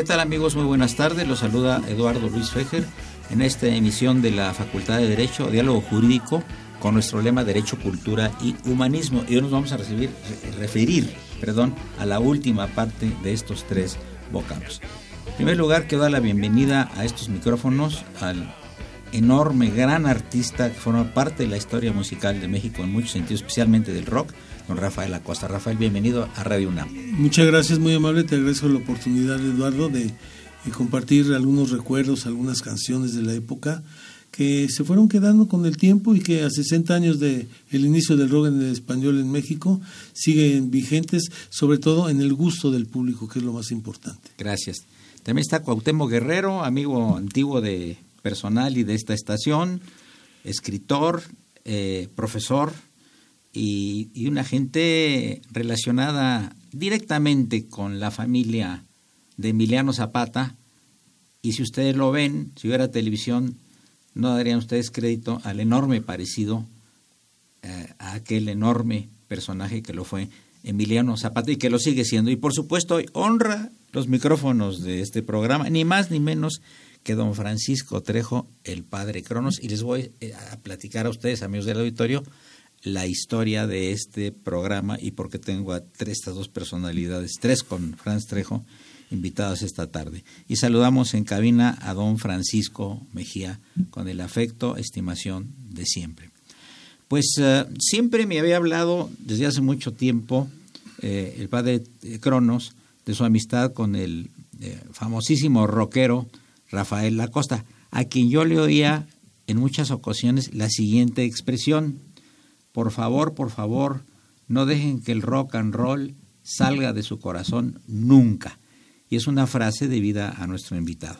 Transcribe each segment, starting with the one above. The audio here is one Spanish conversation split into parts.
¿Qué tal amigos? Muy buenas tardes. Los saluda Eduardo Luis Fejer en esta emisión de la Facultad de Derecho, Diálogo Jurídico, con nuestro lema Derecho, Cultura y Humanismo. Y hoy nos vamos a recibir, referir perdón, a la última parte de estos tres vocablos. En primer lugar, quiero dar la bienvenida a estos micrófonos al enorme, gran artista que forma parte de la historia musical de México en muchos sentidos, especialmente del rock, Rafael Acosta. Rafael, bienvenido a Radio UNAM. Muchas gracias, muy amable. Te agradezco la oportunidad, Eduardo, de, compartir algunos recuerdos, algunas canciones de la época que se fueron quedando con el tiempo y que a 60 años de el inicio del rock en el español en México siguen vigentes, sobre todo en el gusto del público, que es lo más importante. Gracias. También está Cuauhtémoc Guerrero, amigo antiguo de personal y de esta estación, escritor, eh, profesor, y, una gente relacionada directamente con la familia de Emiliano Zapata. Y si ustedes lo ven, si hubiera televisión, no darían ustedes crédito al enorme parecido eh, a aquel enorme personaje que lo fue Emiliano Zapata y que lo sigue siendo. Y por supuesto, honra los micrófonos de este programa, ni más ni menos que don Francisco Trejo, el padre Cronos. Y les voy eh, a platicar a ustedes, amigos del auditorio, la historia de este programa y porque tengo a tres, estas dos personalidades, tres con Franz Trejo, invitados esta tarde. Y saludamos en cabina a don Francisco Mejía con el afecto, estimación de siempre. Pues eh, siempre me había hablado desde hace mucho tiempo eh, el padre Cronos de su amistad con el eh, famosísimo rockero Rafael Lacosta, a quien yo le oía en muchas ocasiones la siguiente expresión, por favor, por favor, no dejen que el rock and roll salga de su corazón nunca. Y es una frase debida a nuestro invitado.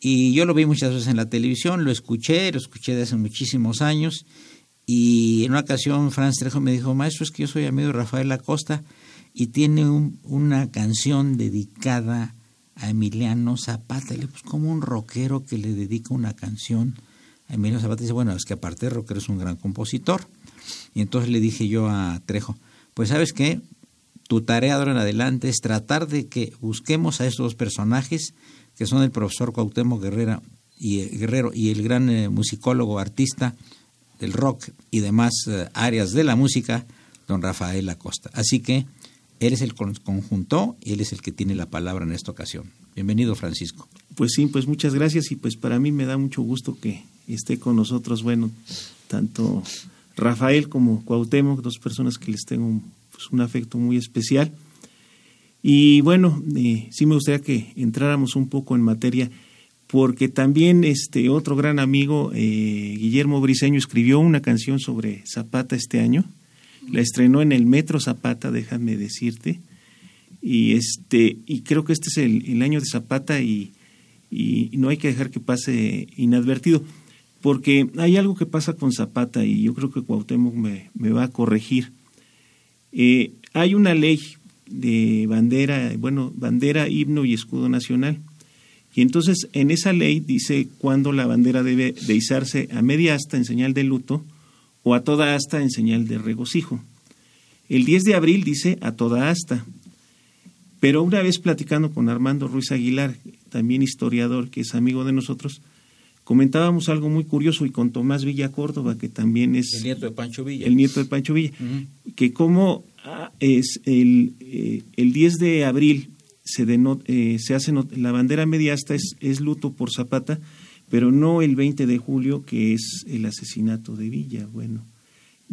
Y yo lo vi muchas veces en la televisión, lo escuché, lo escuché desde hace muchísimos años. Y en una ocasión Franz Trejo me dijo, maestro, es que yo soy amigo de Rafael Acosta y tiene una canción dedicada a Emiliano Zapata. Y le pues como un rockero que le dedica una canción a Emiliano Zapata. Dice, bueno, es que aparte de rockero es un gran compositor. Y entonces le dije yo a Trejo, pues sabes qué, tu tarea ahora en adelante es tratar de que busquemos a estos dos personajes, que son el profesor Cuauhtémoc Guerrera y, eh, Guerrero y el gran eh, musicólogo, artista del rock y demás eh, áreas de la música, don Rafael Acosta. Así que él es el conjunto y él es el que tiene la palabra en esta ocasión. Bienvenido, Francisco. Pues sí, pues muchas gracias y pues para mí me da mucho gusto que esté con nosotros, bueno, tanto Rafael como Cuauhtémoc, dos personas que les tengo un, pues, un afecto muy especial. Y bueno, eh, sí me gustaría que entráramos un poco en materia, porque también este otro gran amigo, eh, Guillermo Briseño, escribió una canción sobre Zapata este año. La estrenó en el Metro Zapata, déjame decirte. Y este, y creo que este es el, año de Zapata y, y no hay que dejar que pase inadvertido porque hay algo que pasa con Zapata y yo creo que Cuauhtémoc me, va a corregir. Eh, hay una ley de bandera, bueno, bandera, himno y escudo nacional. Y entonces en esa ley dice cuándo la bandera debe de izarse a media asta en señal de luto o a toda asta en señal de regocijo. El 10 de abril dice a toda asta. Pero una vez platicando con Armando Ruiz Aguilar, también historiador que es amigo de nosotros, comentábamos algo muy curioso y con Tomás Villa Córdoba, que también es... El nieto de Pancho Villa. El nieto de Pancho Villa, que como ah, es el, eh, el 10 de abril se, eh, se hace la bandera mediasta es, es luto por Zapata, pero no el 20 de julio, que es el asesinato de Villa. Bueno,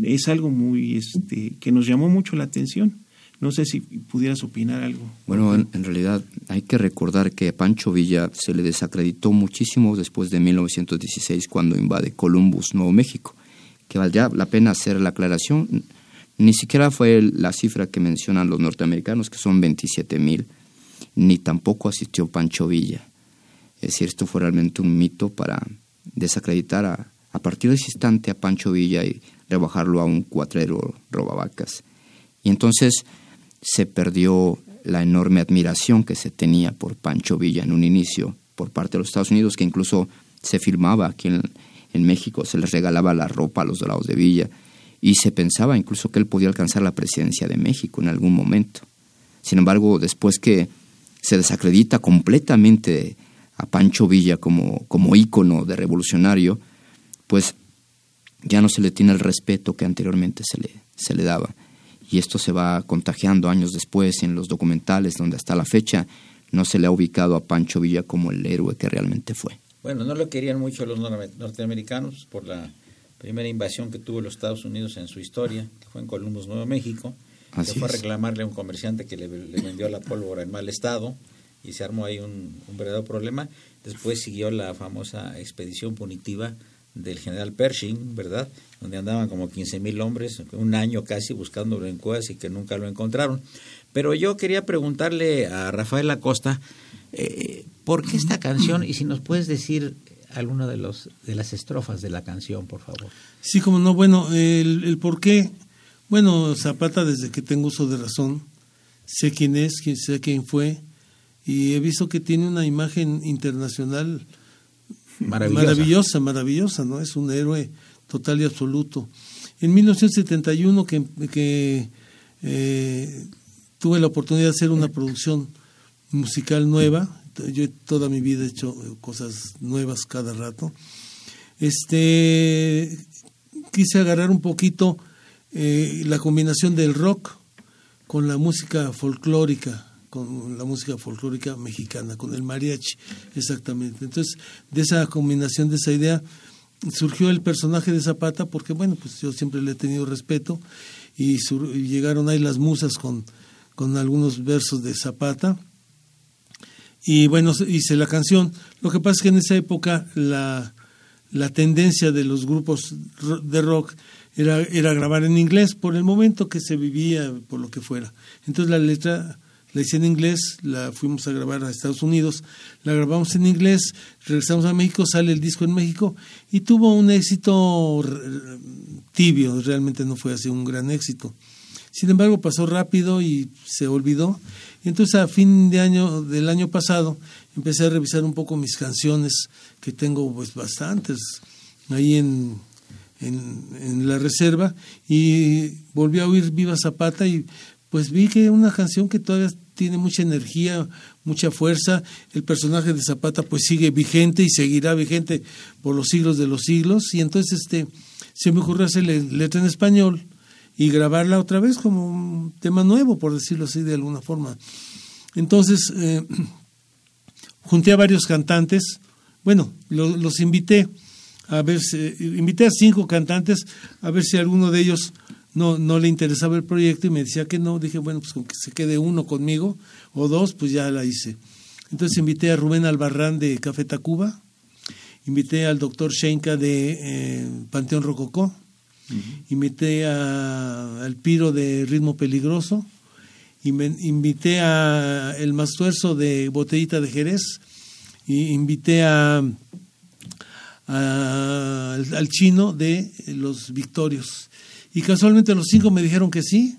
es algo muy este que nos llamó mucho la atención. No sé si pudieras opinar algo. Bueno, en, realidad hay que recordar que Pancho Villa se le desacreditó muchísimo después de 1916 cuando invade Columbus, Nuevo México, que valdría la pena hacer la aclaración. Ni siquiera fue la cifra que mencionan los norteamericanos, que son 27 mil, ni tampoco asistió Pancho Villa. Es decir, esto fue realmente un mito para desacreditar a, a partir de ese instante a Pancho Villa y rebajarlo a un cuatrero robavacas. Y entonces se perdió la enorme admiración que se tenía por Pancho Villa en un inicio por parte de los Estados Unidos, que incluso se filmaba aquí en, México, se les regalaba la ropa a los dorados de Villa, y se pensaba incluso que él podía alcanzar la presidencia de México en algún momento. Sin embargo, después que se desacredita completamente a Pancho Villa como, como ícono de revolucionario, pues ya no se le tiene el respeto que anteriormente se le, se le daba y esto se va contagiando años después en los documentales donde hasta la fecha no se le ha ubicado a Pancho Villa como el héroe que realmente fue. Bueno, no lo querían mucho los norteamericanos por la primera invasión que tuvo los Estados Unidos en su historia, que fue en Columbus, Nuevo México. Así fue a reclamarle a un comerciante que le, vendió la pólvora en mal estado y se armó ahí un, un verdadero problema. Después siguió la famosa expedición punitiva del general Pershing, ¿verdad? Donde andaban como 15 mil hombres, un año casi buscándolo en cuevas y que nunca lo encontraron. Pero yo quería preguntarle a Rafael Acosta, eh, ¿por qué esta canción? Y si nos puedes decir alguna de, los, de las estrofas de la canción, por favor. Sí, como no, bueno, el, el por qué, bueno, Zapata desde que tengo uso de razón, sé quién es, sé quién fue, y he visto que tiene una imagen internacional Maravillosa. maravillosa, ¿no? Es un héroe total y absoluto. En 1971 que, que eh, tuve la oportunidad de hacer una producción musical nueva, yo toda mi vida he hecho cosas nuevas cada rato, este, quise agarrar un poquito eh, la combinación del rock con la música folclórica con la música folclórica mexicana, con el mariachi, exactamente. Entonces, de esa combinación, de esa idea, surgió el personaje de Zapata, porque bueno, pues yo siempre le he tenido respeto, y, llegaron ahí las musas con, con algunos versos de Zapata, y bueno, hice la canción. Lo que pasa es que en esa época la, la tendencia de los grupos de rock era, era grabar en inglés por el momento que se vivía, por lo que fuera. Entonces la letra la hice en inglés, la fuimos a grabar a Estados Unidos, la grabamos en inglés, regresamos a México, sale el disco en México y tuvo un éxito tibio, realmente no fue así un gran éxito. Sin embargo, pasó rápido y se olvidó. Entonces a fin de año del año pasado empecé a revisar un poco mis canciones, que tengo pues bastantes ahí en, en, en la reserva, y volví a oír Viva Zapata y pues vi que una canción que todavía tiene mucha energía, mucha fuerza. El personaje de Zapata pues sigue vigente y seguirá vigente por los siglos de los siglos. Y entonces este se me ocurrió hacer letra en español y grabarla otra vez como un tema nuevo, por decirlo así de alguna forma. Entonces eh, junté a varios cantantes, bueno, los invité a ver, si, invité a cinco cantantes a ver si alguno de ellos no, no le interesaba el proyecto y me decía que no. Dije, bueno, pues con que se quede uno conmigo o dos, pues ya la hice. Entonces invité a Rubén Albarrán de Café Tacuba, invité al doctor Shenka de eh, Panteón Rococó, invité a, al Piro de Ritmo Peligroso, invité a El Mastuerzo de Botellita de Jerez, y invité a, al Chino de Los Victorios y casualmente los cinco me dijeron que sí.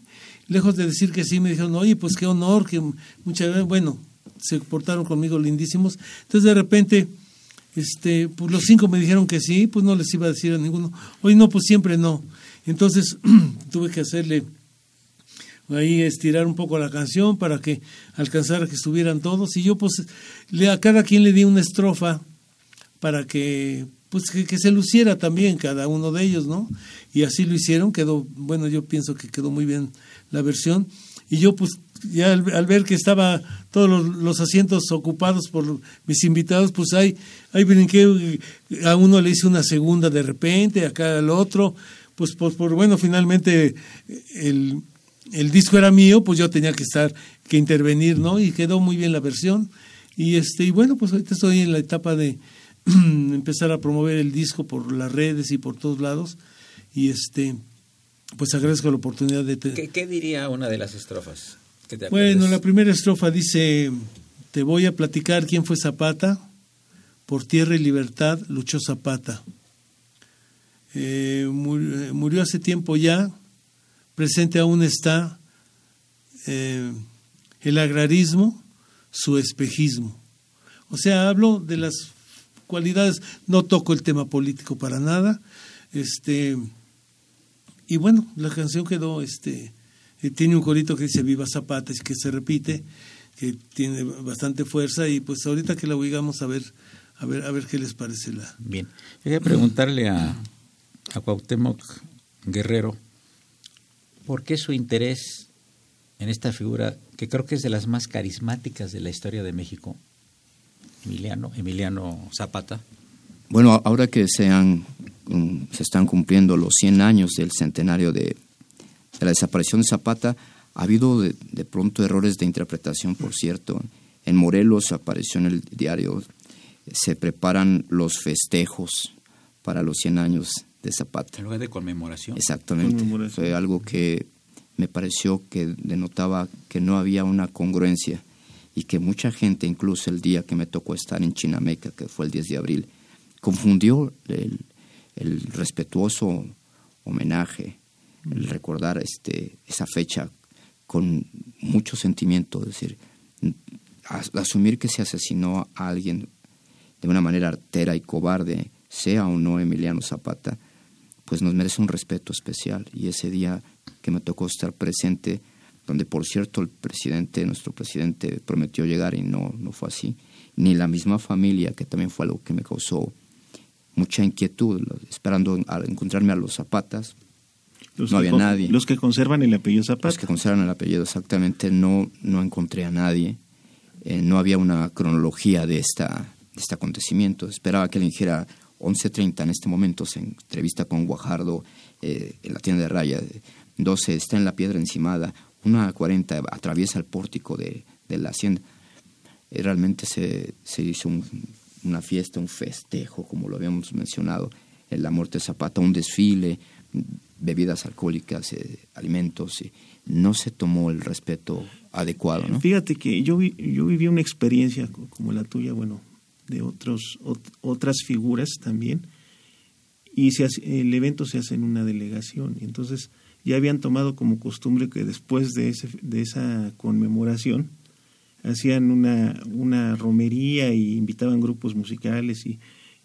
Lejos de decir que sí, me dijeron, oye, pues qué honor, que muchas veces, bueno, se portaron conmigo lindísimos. Entonces de repente, este, pues los cinco me dijeron que sí, pues no les iba a decir a ninguno, oye, no, pues siempre no. Entonces tuve que hacerle ahí estirar un poco la canción para que alcanzara que estuvieran todos y yo pues le, a cada quien le di una estrofa para que pues que, se luciera también cada uno de ellos, ¿no? Y así lo hicieron, quedó, bueno, yo pienso que quedó muy bien la versión. Y yo pues ya al, ver que estaba todos los, asientos ocupados por mis invitados, pues ahí, ahí brinqué, a uno le hice una segunda de repente, acá al otro, pues, pues por bueno, finalmente el, el disco era mío, pues yo tenía que estar, que intervenir, ¿no? Y quedó muy bien la versión. Y este, y bueno, pues ahorita estoy en la etapa de empezar a promover el disco por las redes y por todos lados. Y este, pues agradezco la oportunidad de... ¿Qué, ¿Qué, diría una de las estrofas? bueno, la primera estrofa dice, te voy a platicar quién fue Zapata, por tierra y libertad luchó Zapata. Eh, murió, hace tiempo ya, presente aún está eh, el agrarismo, su espejismo. O sea, hablo de las cualidades, no toco el tema político para nada, este y bueno, la canción quedó, este, eh, tiene un corito que dice Viva Zapata, que se repite, que tiene bastante fuerza y pues ahorita que la oigamos a ver, a ver, a ver qué les parece la. Bien, voy a preguntarle a, a Cuauhtémoc Guerrero, ¿por qué su interés en esta figura que creo que es de las más carismáticas de la historia de México, Emiliano, Emiliano Zapata? Bueno, ahora que se, han, mm, se están cumpliendo los 100 años del centenario de, la desaparición de Zapata, ha habido de, de, pronto errores de interpretación, por cierto. En Morelos apareció en el diario, se preparan los festejos para los 100 años de Zapata. En lugar de conmemoración. Exactamente. Fue algo que me pareció que denotaba que no había una congruencia y que mucha gente, incluso el día que me tocó estar en Chinameca, que fue el 10 de abril, confundió el, el respetuoso homenaje, el recordar este, esa fecha con mucho sentimiento, es decir, asumir que se asesinó a alguien de una manera artera y cobarde, sea o no Emiliano Zapata, pues nos merece un respeto especial. Y ese día que me tocó estar presente, donde por cierto el presidente, nuestro presidente, prometió llegar y no, no fue así, ni la misma familia, que también fue algo que me causó mucha inquietud, esperando encontrarme a los Zapatas. no había nadie. Los que conservan el apellido Zapata. Los que conservan el apellido, exactamente. No, no encontré a nadie. Eh, no había una cronología de, esta, de este acontecimiento. Esperaba que alguien dijera 11.30 en este momento se entrevista con Guajardo eh, en la tienda de raya. 12 está en la piedra encimada. 1.40 atraviesa el pórtico de, la hacienda. Eh, realmente se, se hizo una fiesta, un festejo, como lo habíamos mencionado, en la muerte de Zapata, un desfile, bebidas alcohólicas, eh, alimentos. no se tomó el respeto adecuado. Fíjate que yo, yo viví una experiencia como la tuya, bueno, de otros, otras figuras también, y se el evento se hace en una delegación. Entonces ya habían tomado como costumbre que después de, ese, de esa conmemoración hacían una, una romería y invitaban grupos musicales. y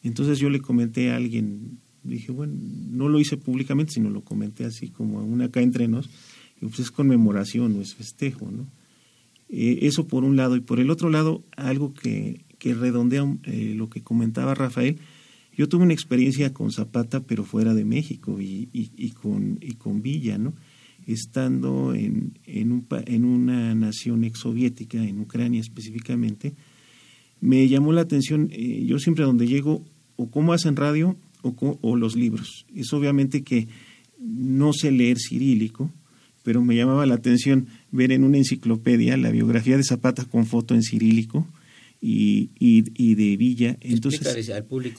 Entonces yo le comenté a alguien, dije, bueno, no lo hice públicamente, sino lo comenté así como una acá entre nos, y pues es conmemoración, no es festejo, ¿no? Eh, eso por un lado. Y por el otro lado, algo que que redondea eh, lo que comentaba Rafael. Yo tuve una experiencia con Zapata, pero fuera de México y, con, Villa, ¿no? Estando en, en, un, en una nación exsoviética, en Ucrania específicamente, me llamó la atención, eh, yo siempre donde llego, o cómo hacen radio o los libros. Es obviamente que no sé leer cirílico, pero me llamaba la atención ver en una enciclopedia la biografía de Zapata con foto en cirílico y, y, de Villa. Entonces,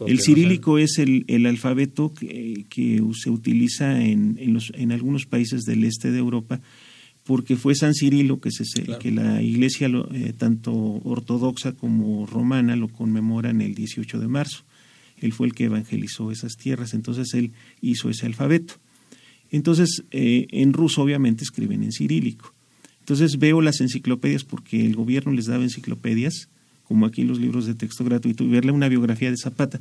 el cirílico es el, el alfabeto que, que, se utiliza en, en, los, en algunos países del este de Europa porque fue San Cirilo que, se, que la iglesia eh, tanto ortodoxa como romana lo conmemoran el 18 de marzo. Él fue el que evangelizó esas tierras, entonces él hizo ese alfabeto. Entonces, eh, en ruso obviamente escriben en cirílico. Entonces veo las enciclopedias porque el gobierno les daba enciclopedias como aquí los libros de texto gratuito, y verle una biografía de Zapata.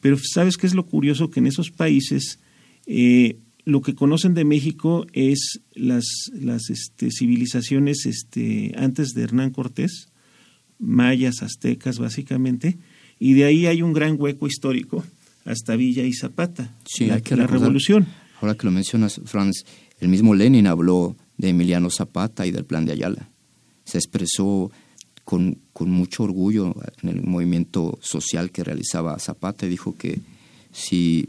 Pero ¿sabes qué es lo curioso? Que en esos países eh, lo que conocen de México es las, las este, civilizaciones este, antes de Hernán Cortés, mayas, aztecas básicamente, y de ahí hay un gran hueco histórico hasta Villa y Zapata, sí, la, la revolución. Ahora que lo mencionas, Franz, el mismo Lenin habló de Emiliano Zapata y del plan de Ayala. Se expresó con, con mucho orgullo en el movimiento social que realizaba Zapata y dijo que si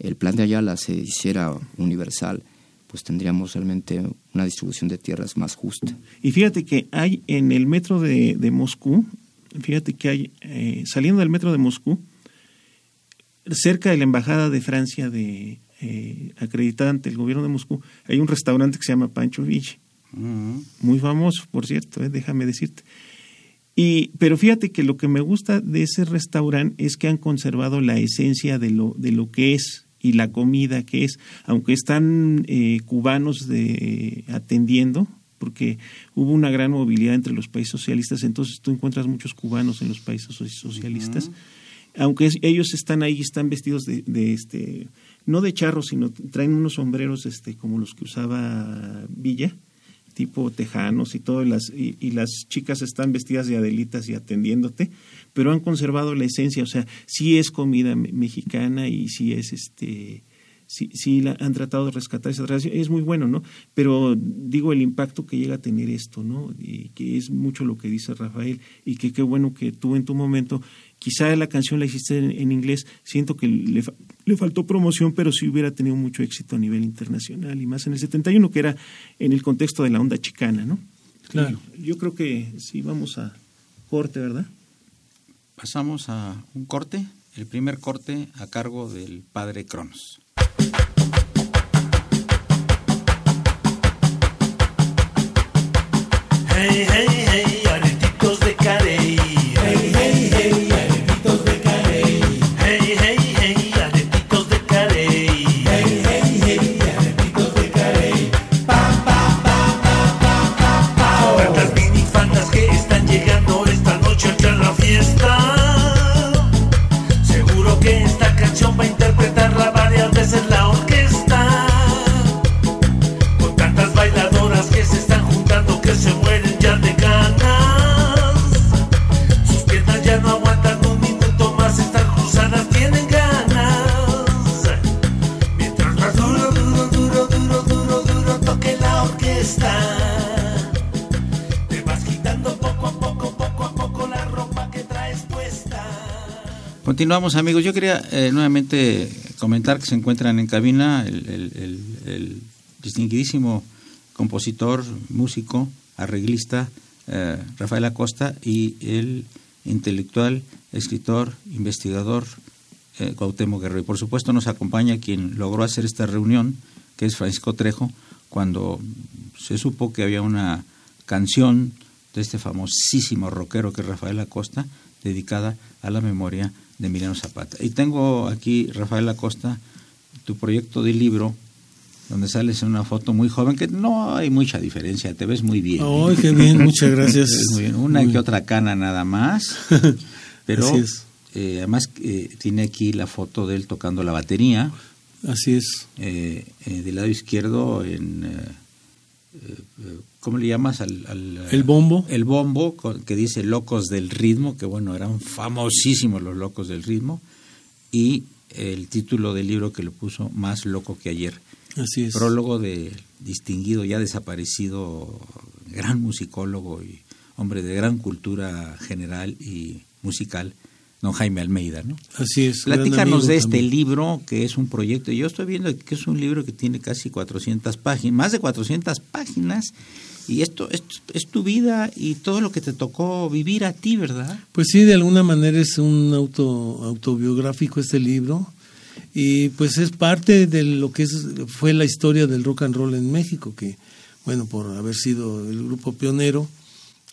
el plan de Ayala se hiciera universal, pues tendríamos realmente una distribución de tierras más justa. Y fíjate que hay en el metro de, de Moscú, fíjate que hay, eh, saliendo del metro de Moscú, cerca de la embajada de Francia de eh, acreditada ante el gobierno de Moscú, hay un restaurante que se llama Pancho Villa, muy famoso, por cierto, eh, déjame decirte. Y, pero fíjate que lo que me gusta de ese restaurante es que han conservado la esencia de lo, de lo que es y la comida que es, aunque están eh, cubanos de, atendiendo, porque hubo una gran movilidad entre los países socialistas, entonces tú encuentras muchos cubanos en los países socialistas, aunque ellos están ahí, están vestidos de, de, este, no de charros, sino traen unos sombreros este, como los que usaba Villa, tipo tejanos y todo, y las, y, las chicas están vestidas de adelitas y atendiéndote, pero han conservado la esencia, o sea, sí es comida mexicana y sí es este sí, sí la, han tratado de rescatar esa tradición, es muy bueno, ¿no? Pero digo el impacto que llega a tener esto, ¿no? Y que es mucho lo que dice Rafael y que qué bueno que tú en tu momento, quizá la canción la hiciste en, inglés, siento que le, le, faltó promoción, pero sí hubiera tenido mucho éxito a nivel internacional y más en el 71, que era en el contexto de la onda chicana, ¿no? Claro. yo creo que sí vamos a corte, ¿verdad? Pasamos a un corte, el primer corte a cargo del padre Cronos. Hey, hey, hey, Continuamos amigos, yo quería eh, nuevamente comentar que se encuentran en cabina el, distinguidísimo compositor, músico, arreglista eh, Rafael Acosta y el intelectual, escritor, investigador eh, Guerrero. Y por supuesto nos acompaña quien logró hacer esta reunión, que es Francisco Trejo, cuando se supo que había una canción de este famosísimo rockero que es Rafael Acosta, dedicada a la memoria de Emiliano Zapata. Y tengo aquí, Rafael Acosta, tu proyecto de libro, donde sales en una foto muy joven, que no hay mucha diferencia, te ves muy bien. Ay, qué bien, muchas gracias. Muy bien. Una Muy- que otra cana nada más, pero eh, además eh, tiene aquí la foto de él tocando la batería, Así es. eh, eh, del lado izquierdo en... ¿Cómo le llamas? Al, al, El bombo. El bombo, que dice Locos del Ritmo, que bueno, eran famosísimos los Locos del Ritmo, y el título del libro que le puso Más Loco que ayer. Así es. Prólogo de distinguido, ya desaparecido, gran musicólogo y hombre de gran cultura general y musical, don Jaime Almeida, ¿no? Así es. Platícanos de este también. libro, que es un proyecto. Yo estoy viendo que es un libro que tiene casi 400 páginas, más de 400 páginas, y esto, esto es tu vida y todo lo que te tocó vivir a ti, ¿verdad? Pues sí, de alguna manera es un auto autobiográfico este libro y pues es parte de lo que es, fue la historia del rock and roll en México, que bueno, por haber sido el grupo pionero,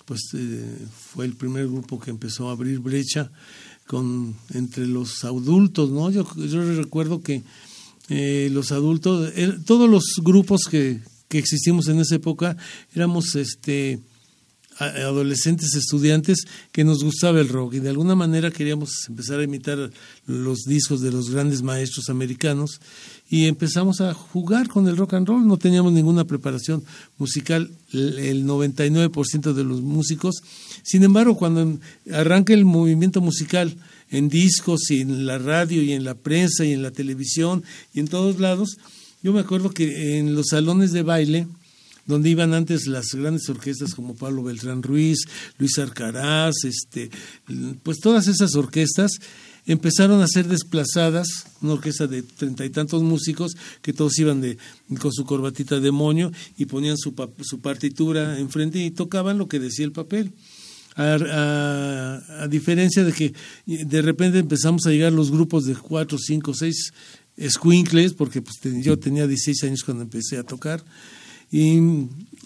pues eh, fue el primer grupo que empezó a abrir brecha con entre los adultos, ¿no? Yo, yo recuerdo que eh, los adultos, eh, todos los grupos que, que existimos en esa época éramos este adolescentes estudiantes que nos gustaba el rock y de alguna manera queríamos empezar a imitar los discos de los grandes maestros americanos y empezamos a jugar con el rock and roll, no teníamos ninguna preparación musical, el el 99% de los músicos. Sin embargo, cuando em- arranca el movimiento musical en discos y en la radio y en la prensa y en la televisión y en todos lados, yo me acuerdo que en los salones de baile, donde iban antes las grandes orquestas como Pablo Beltrán Ruiz, Luis Arcaraz, este, pues todas esas orquestas, empezaron a ser desplazadas, una orquesta de treinta y tantos músicos que todos iban de, con su corbatita de y ponían su, su partitura enfrente y tocaban lo que decía el papel. A, diferencia de que de repente empezamos a llegar los grupos de cuatro, cinco, seis escuincles, porque pues, yo tenía 16 años cuando empecé a tocar, y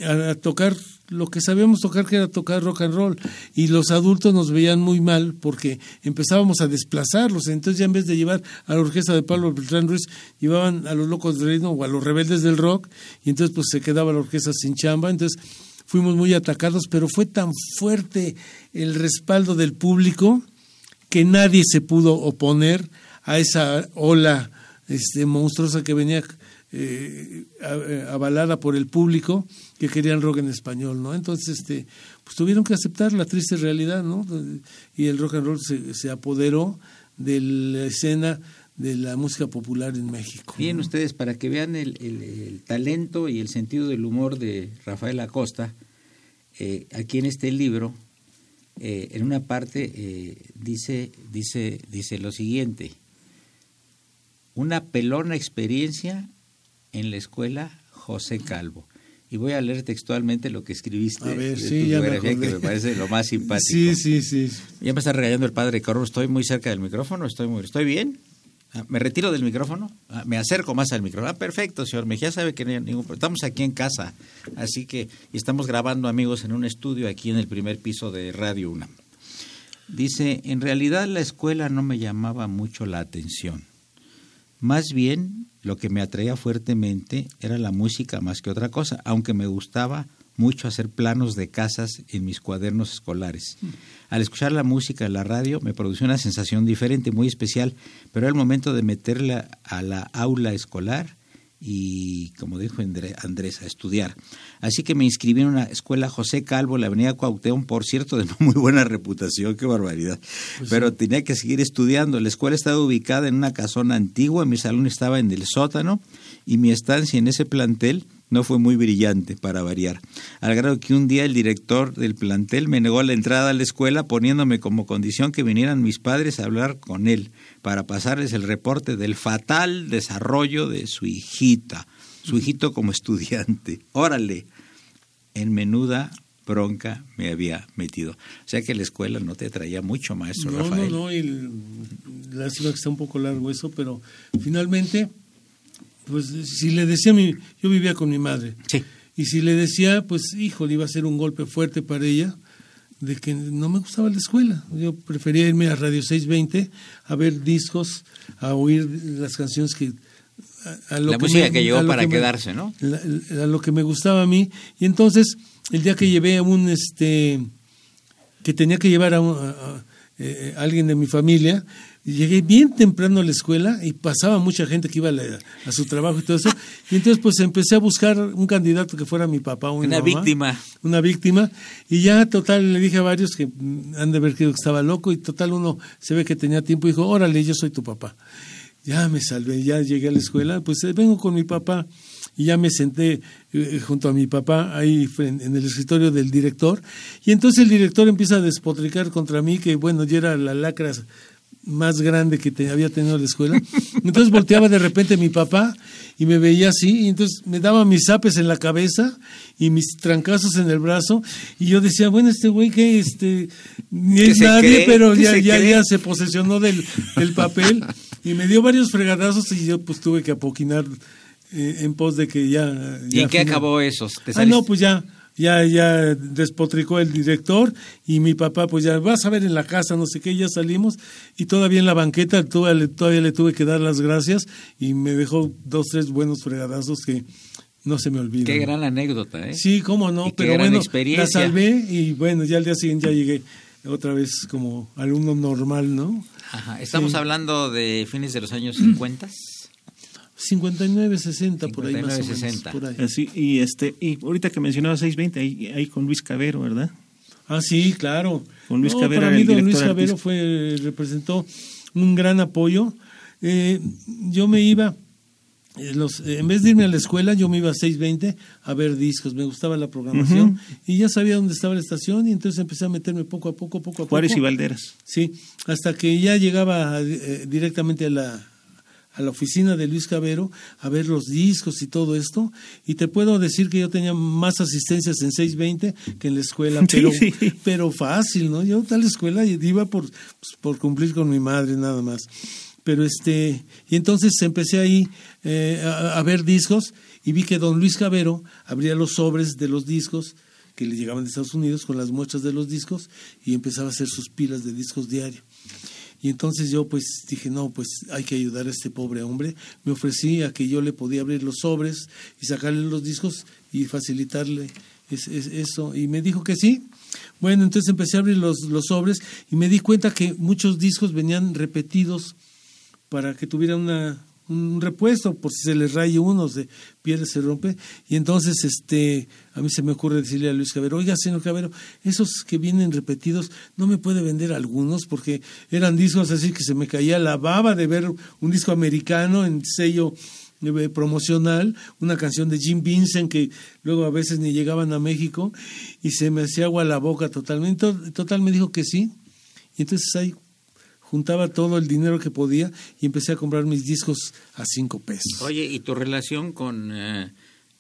a, tocar lo que sabíamos tocar, que era tocar rock and roll. Y los adultos nos veían muy mal porque empezábamos a desplazarlos. Entonces, ya en vez de llevar a la orquesta de Pablo Beltrán Ruiz, llevaban a los locos del reino o a los rebeldes del rock, y entonces, pues se quedaba la orquesta sin chamba. Entonces, fuimos muy atacados, pero fue tan fuerte el respaldo del público que nadie se pudo oponer a esa ola este, monstruosa que venía eh, eh, avalada por el público que querían rock en español, ¿no? Entonces, este, pues tuvieron que aceptar la triste realidad, ¿no? Y el rock and roll se, se apoderó de la escena de la música popular en México. Bien, ustedes, para que vean el, el- el talento y el sentido del humor de Rafael Acosta, eh, aquí en este libro, eh, en una parte eh, dice, dice, dice lo siguiente, una pelona experiencia en la escuela José Calvo. Y voy a leer textualmente lo que escribiste A ver, de sí, tu ya me biografía, que me parece lo más simpático. Sí, sí, sí. Ya me está regañando el padre Carlos. Estoy muy cerca del micrófono. Estoy muy, ¿Estoy bien? Ah, ¿Me retiro del micrófono? Ah, me acerco más al micrófono. Ah, perfecto, señor Mejía. sabe que no hay ningún problema. Estamos aquí en casa. Así que estamos grabando, amigos, en un estudio aquí en el primer piso de Radio UNAM. Dice, en realidad la escuela no me llamaba mucho la atención. Más bien, lo que me atraía fuertemente era la música más que otra cosa, aunque me gustaba mucho hacer planos de casas en mis cuadernos escolares. Al escuchar la música en la radio me producía una sensación diferente, muy especial, pero era el momento de meterla a la aula escolar y, como dijo Andrés, a estudiar. Así que me inscribí en una escuela José Calvo, la avenida Cuauhtémoc, por cierto, de no muy buena reputación, qué barbaridad. Pero tenía que seguir estudiando. La escuela estaba ubicada en una casona antigua, mi salón estaba en el sótano y mi estancia en ese plantel no fue muy brillante, para variar. Al grado que un día el director del plantel me negó la entrada a la escuela poniéndome como condición que vinieran mis padres a hablar con él para pasarles el reporte del fatal desarrollo de su hijita, su hijito como estudiante. Órale, en menuda bronca me había metido. O sea que la escuela no te traía mucho, maestro No, Rafael. no, no, el- lástima que está un poco largo eso, pero finalmente, pues si le decía a mi, yo vivía con mi madre, Sí. y si le decía, pues híjole, iba a ser un golpe fuerte para ella, de que no me gustaba la escuela. Yo prefería irme a Radio 620 a ver discos, a oír las canciones que... A, a lo La música me- que llegó para me- quedarse, ¿no? la- a lo que me gustaba a mí. Y entonces, el día que llevé a un, este, que tenía que llevar a, un- a- a, eh, alguien de mi familia, llegué bien temprano a la escuela y pasaba mucha gente que iba a, la- a su trabajo y todo eso. Y entonces, pues empecé a buscar un candidato que fuera mi papá o mi Una mamá, víctima. Una víctima. Y ya, total, le dije a varios que han de haber creído que estaba loco. Y total, uno se ve que tenía tiempo y dijo: Órale, yo soy tu papá. Ya me salvé, ya llegué a la escuela, pues eh, vengo con mi papá y ya me senté eh, junto a mi papá ahí en el escritorio del director y entonces el director empieza a despotricar contra mí que bueno, yo era la lacra más grande que te- había tenido la escuela. Entonces volteaba de repente mi papá y me veía así y entonces me daba mis zapes en la cabeza y mis trancazos en el brazo y yo decía, bueno, este güey que este ni ¿Qué es nadie, cree? pero ¿Qué ya, se ya, ya se posesionó del, del papel y me dio varios fregadazos y yo pues tuve que apoquinar eh, en pos de que ya... ¿Y en qué acabó eso? ¿Te Ah, no, pues ya, ya, ya despotricó el director y mi papá, pues ya vas a ver en la casa, no sé qué, ya salimos y todavía en la banqueta todavía le, todavía le tuve que dar las gracias y me dejó dos, tres buenos fregadazos que no se me olvidan. Qué gran anécdota, ¿eh? Sí, cómo no, Y pero bueno, experiencia. la salvé y bueno, ya al día siguiente ya llegué otra vez como alumno normal, ¿no? Ajá. Estamos Sí. hablando de fines de los años 50. 59, 60, por ahí más o 59, menos. 60. por ahí. Así, y este y ahorita que mencionaba 620, ahí, ahí con Luis Cabero, ¿verdad? Ah, sí, claro. Con Luis No, Cabero para mí don Luis Cabero fue representó un gran apoyo. Eh, yo me iba eh, los, eh, en vez de irme a la escuela, yo me iba a 6.20 a ver discos, me gustaba la programación y ya sabía dónde estaba la estación y entonces empecé a meterme poco a poco, poco a poco. Juárez y Valderas. Sí, hasta que ya llegaba eh, directamente a la, a la oficina de Luis Cabero a ver los discos y todo esto. Y te puedo decir que yo tenía más asistencias en 620 que en la escuela, pero, Sí. pero fácil, ¿no? Yo a la escuela iba por, pues, por cumplir con mi madre nada más. Pero este, y entonces empecé ahí eh, a, a ver discos y vi que don Luis Cabero abría los sobres de los discos que le llegaban de Estados Unidos con las muestras de los discos y empezaba a hacer sus pilas de discos diario. Y entonces yo pues dije, no, pues hay que ayudar a este pobre hombre. Me ofrecí a que yo le podía abrir los sobres y sacarle los discos y facilitarle es- es- eso. Y me dijo que sí. Bueno, entonces empecé a abrir los, los sobres y me di cuenta que muchos discos venían repetidos para que tuviera una, un repuesto por si se le raye uno, se pierde, se rompe. Y entonces este a mí se me ocurre decirle a Luis Cabero, oiga, señor Cabero, esos que vienen repetidos, ¿no me puede vender algunos? Porque eran discos así que se me caía la baba de ver un disco americano en sello eh, promocional, una canción de Jim Vincent que luego a veces ni llegaban a México y se me hacía agua la boca totalmente. Total me dijo que sí. Y entonces ahí juntaba todo el dinero que podía y empecé a comprar mis discos a cinco pesos. Oye, ¿y tu relación con eh,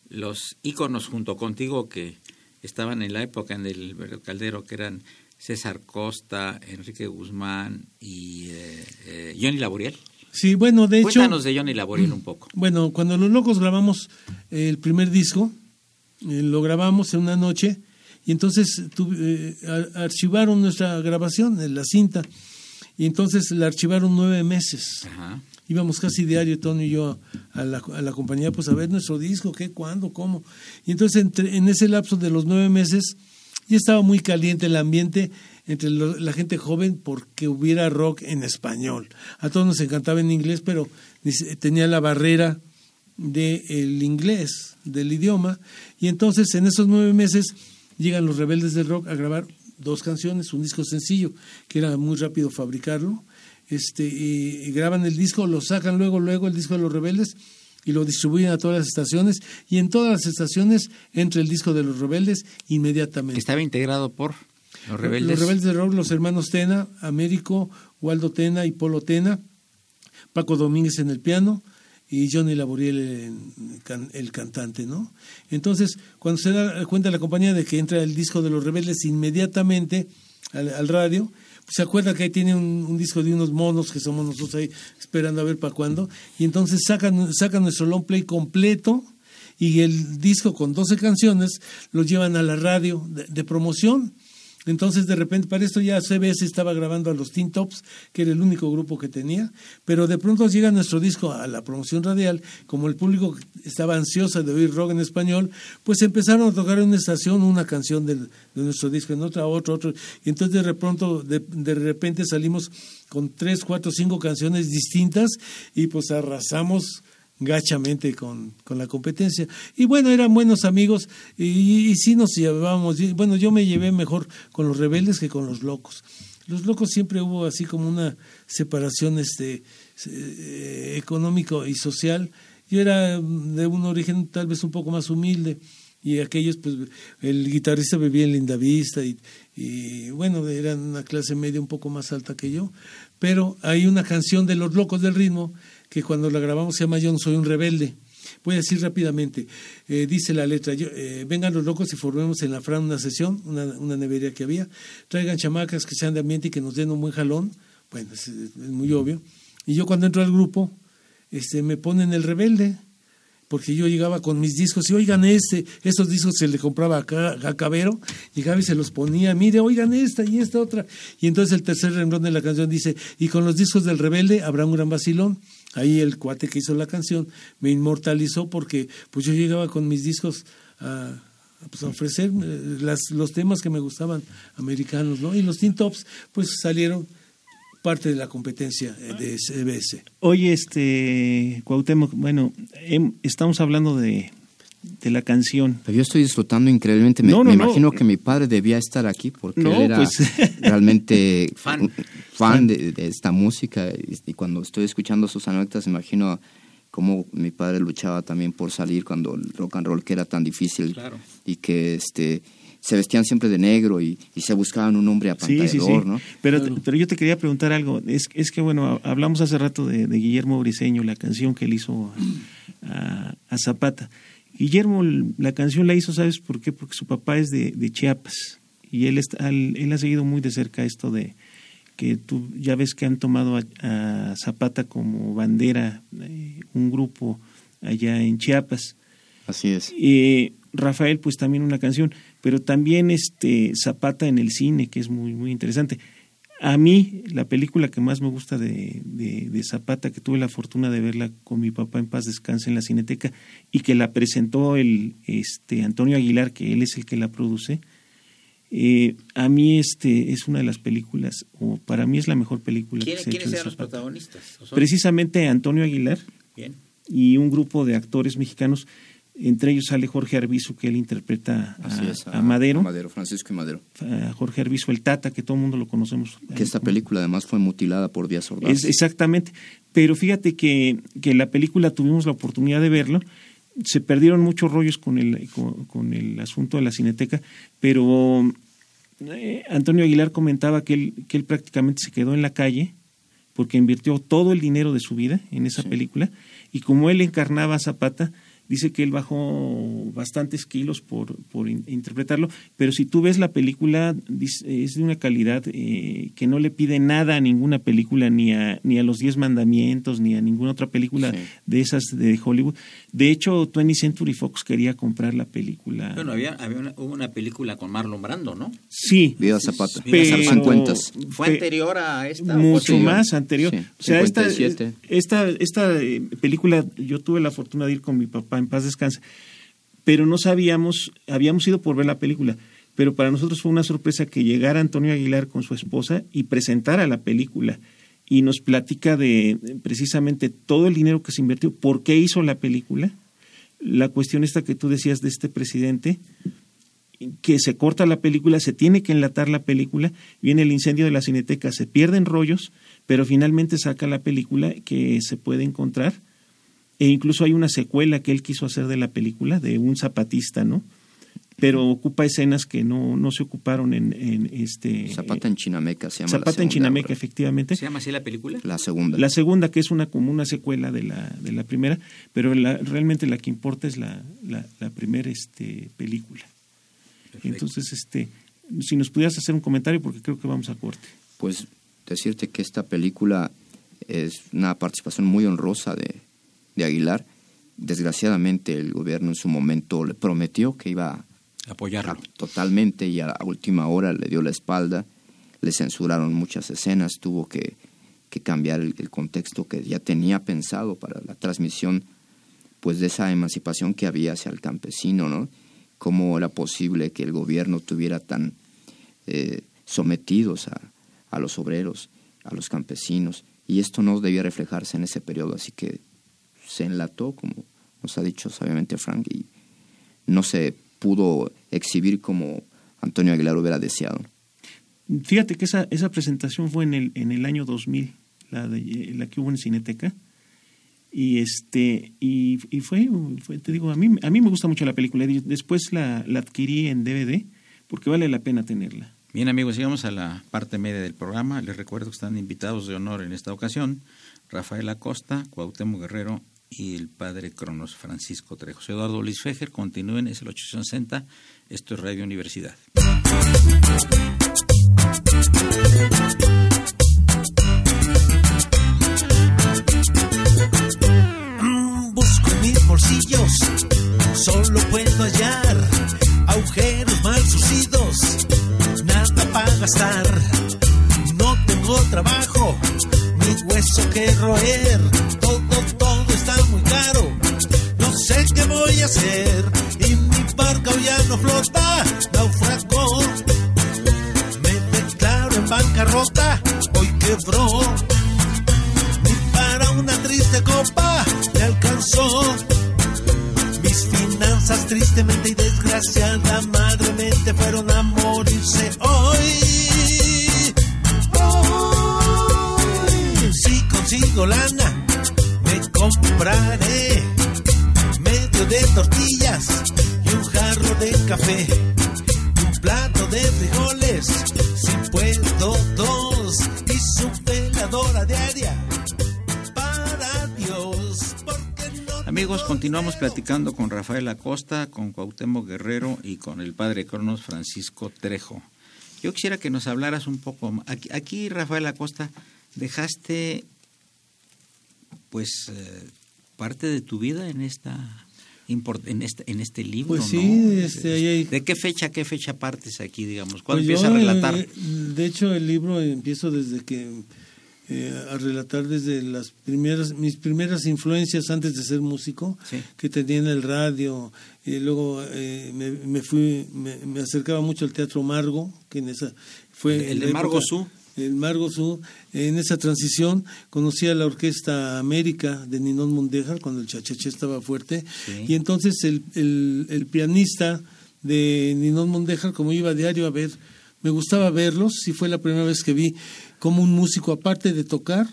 los íconos junto contigo que estaban en la época en el Caldero, que eran César Costa, Enrique Guzmán y eh, eh, Johnny Laboriel? Sí, bueno, de hecho, Cuéntanos de Johnny Laboriel un poco. bueno, cuando los locos grabamos el primer disco, eh, lo grabamos en una noche y entonces tu- eh, archivaron nuestra grabación en la cinta y entonces la archivaron nueve meses. Ajá. íbamos casi diario Tony y yo a la, a la compañía pues a ver nuestro disco, qué, cuándo, cómo. Y entonces entre- en ese lapso de los nueve meses ya estaba muy caliente el ambiente entre lo- la gente joven porque hubiera rock en español. A todos nos encantaba en inglés, pero tenía la barrera del inglés, del idioma. Y entonces en esos nueve meses llegan los rebeldes del rock a grabar dos canciones, un disco sencillo, que era muy rápido fabricarlo este, y, y graban el disco, lo sacan luego, luego el disco de los rebeldes y lo distribuyen a todas las estaciones y en todas las estaciones entra el disco de los rebeldes Que inmediatamente. estaba integrado por los rebeldes. Los rebeldes de rock, los hermanos Tena, Américo, Waldo Tena y Polo Tena, Paco Domínguez en el piano y Johnny Laboriel el cantante, ¿no? Entonces, cuando se da cuenta la compañía de que entra el disco de los rebeldes inmediatamente al, al radio, pues se acuerda que ahí tiene un, disco de unos monos que somos nosotros ahí esperando a ver para cuándo, y entonces sacan, sacan nuestro long play completo y el disco con 12 canciones lo llevan a la radio de promoción. Entonces, de repente, para esto ya CBS estaba grabando a los Teen Tops, que era el único grupo que tenía, pero de pronto llega nuestro disco a la promoción radial, como el público estaba ansioso de oír rock en español, pues empezaron a tocar en una estación una canción de nuestro disco, en otra, otro, otro, y entonces de, de repente salimos con tres, cuatro, cinco canciones distintas y pues arrasamos gachamente con, con la competencia. Y bueno, eran buenos amigos y, y sí nos llevábamos, bueno, yo me llevé mejor con los rebeldes que con los locos. Los locos siempre hubo así como una separación este, eh, económico y social. Yo era de un origen tal vez un poco más humilde y aquellos, pues el guitarrista vivía en Lindavista y, y bueno, eran una clase media un poco más alta que yo. Pero hay una canción de Los Locos del Ritmo que cuando la grabamos se llama Yo no soy un rebelde. Voy a decir rápidamente, eh, dice la letra, yo, eh, vengan los locos y formemos en la Fran una sesión, una, una nevería que había, traigan chamacas que sean de ambiente y que nos den un buen jalón, bueno, es, muy obvio. Y yo cuando entro al grupo, este, me ponen el rebelde, porque yo llegaba con mis discos y oigan este, estos discos se le compraba a Cabero, llegaba y se los ponía, mire, oigan esta y esta otra. Y entonces el tercer renglón de la canción dice, y con los discos del rebelde habrá un gran vacilón. Ahí el cuate que hizo la canción me inmortalizó porque pues yo llegaba con mis discos a, a, pues, a ofrecer eh, las, los temas que me gustaban americanos, ¿no? Y los Teen Tops pues salieron parte de la competencia eh, de CBS. Oye, este, Cuauhtémoc, bueno, em, estamos hablando de, de la canción. Pero yo estoy disfrutando increíblemente. Me, No, no, me no. imagino que mi padre debía estar aquí porque No, él era pues. realmente Fan. Fan de, de esta música. Y, y cuando estoy escuchando sus anécdotas, imagino cómo mi padre luchaba también por salir cuando el rock and roll que era tan difícil Claro. y que este se vestían siempre de negro y, y se buscaban un hombre Sí, sí, sí. apantallador, ¿no? Pero, pero yo te quería preguntar algo. Es, es que, bueno, hablamos hace rato de, de Guillermo Briseño, la canción que él hizo a, a- a Zapata. Guillermo, la canción la hizo, ¿sabes por qué? Porque su papá es de, de Chiapas y él, está, él, él ha seguido muy de cerca esto de que tú ya ves que han tomado a, a Zapata como bandera eh, un grupo allá en Chiapas. Así es. Eh, Rafael, pues también una canción, pero también este Zapata en el cine, que es muy, muy interesante. A mí, la película que más me gusta de, de, de Zapata, que tuve la fortuna de verla con mi papá en paz descanse en la Cineteca, y que la presentó el este Antonio Aguilar, que él es el que la produce, eh, a mí este es una de las películas, o para mí es la mejor película ¿Quién- que se ha hecho ¿Quiénes de eran los Zapata. protagonistas? Precisamente Antonio Aguilar, Bien. y un grupo de actores mexicanos. Entre ellos sale Jorge Arbizu, que él interpreta a, Así es. a Madero, a Madero, Francisco y Madero. a Jorge Arbizu, el Tata, que todo el mundo lo conocemos. Que esta película además fue mutilada por Díaz Ordaz. Es, exactamente. Pero fíjate que, que la película tuvimos la oportunidad de verlo. Se perdieron muchos rollos con el, con, con el asunto de la cineteca, pero eh, Antonio Aguilar comentaba que él, que él prácticamente se quedó en la calle porque invirtió todo el dinero de su vida en esa película y como él encarnaba a Zapata, dice que él bajó bastantes kilos por, por in- interpretarlo, pero si tú ves la película es de una calidad eh, que no le pide nada a ninguna película, ni a, ni a los Diez Mandamientos, ni a ninguna otra película Sí. de esas de Hollywood. De hecho, 20th Century Fox quería comprar la película. Bueno, había, había una, hubo una película con Marlon Brando, ¿no? sí, Viva Zapata. Viva pero- Zapata. 50. ¿Fue anterior a esta? mucho posterior? más anterior. Sí, o sea, esta, 57. esta, esta eh, película, yo tuve la fortuna de ir con mi papá en paz descanse, pero no sabíamos, habíamos ido por ver la película, pero para nosotros fue una sorpresa que llegara Antonio Aguilar con su esposa y presentara la película y nos platica de precisamente todo el dinero que se invirtió, por qué hizo la película, la cuestión esta que tú decías de este presidente, que se corta la película, se tiene que enlatar la película, viene el incendio de la cineteca, se pierden rollos, pero finalmente saca la película que se puede encontrar, e incluso hay una secuela que él quiso hacer de la película, de un zapatista, ¿no? Pero ocupa escenas que no, no se ocuparon en, en este... Zapata en Chinameca se llama. la Zapata en Chinameca, obra. efectivamente. ¿Se llama así la película? La segunda. La segunda, que es una como una secuela de la, de la primera, pero la, realmente la que importa es la, la, la primera este, película. Entonces, este, si nos pudieras hacer un comentario, porque creo que vamos a corte. Pues decirte que esta película es una participación muy honrosa de, de Aguilar. Desgraciadamente el gobierno en su momento le prometió que iba a Apoyarlo. totalmente y a la última hora le dio la espalda, le censuraron muchas escenas, tuvo que, que cambiar el, el contexto que ya tenía pensado para la transmisión pues de esa emancipación que había hacia el campesino, ¿no? Cómo era posible que el gobierno tuviera tan eh, sometidos a, a los obreros, a los campesinos, y esto no debía reflejarse en ese periodo, así que se enlató, como nos ha dicho sabiamente Frank, y no se pudo exhibir como Antonio Aguilar hubiera deseado. Fíjate que esa, esa presentación fue en el, en el año 2000, la, de, la que hubo en Cineteca. Y este y, y fue, fue, te digo, a mí, a mí me gusta mucho la película. Después la, la adquirí en DVD porque vale la pena tenerla. Bien amigos, llegamos a la parte media del programa. Les recuerdo que están invitados de honor en esta ocasión Rafael Acosta, Cuauhtémoc Guerrero y el padre Cronos Francisco Trejo. Soy Eduardo Luis Fejer, continúen, es el 860, esto es Radio Universidad. Mm, busco mis bolsillos, solo puedo hallar agujeros mal sucidos, nada para gastar. No tengo trabajo, ni hueso que roer, todo está muy caro. No sé qué voy a hacer, y mi barca ya no flota, naufragó. Me declaro en bancarrota, hoy quebró ni para una triste copa me alcanzó. Mis finanzas tristemente y desgraciadamente fueron a morirse hoy. Hoy, si consigo lana, compraré tortillas y un jarro de café. Un plato de frijoles, si puedo dos, y su veladora diaria para Dios. Porque no Amigos, continuamos platicando con Rafael Acosta, con Cuauhtémoc Guerrero y con el padre Cronos Francisco Trejo. Yo quisiera que nos hablaras un poco. Aquí, aquí Rafael Acosta, dejaste pues eh, parte de tu vida en esta en este en este libro, Pues sí, ¿no? este, hay- ¿De qué fecha qué fecha partes aquí, digamos? ¿Cuándo Pues empieza a yo, relatar? eh, de hecho, el libro empiezo desde que eh, a relatar desde las primeras mis primeras influencias antes de ser músico Sí. que tenía en el radio y luego eh, me, me fui me, me acercaba mucho al teatro Margo que en esa fue El de la Margo época- Su. El Margo Su en esa transición conocí a la orquesta América de Ninón Mundejar cuando el chachaché estaba fuerte Sí. y entonces el, el, el pianista de Ninón Mondejar, como iba a diario a ver, me gustaba verlos y fue la primera vez que vi cómo un músico, aparte de tocar,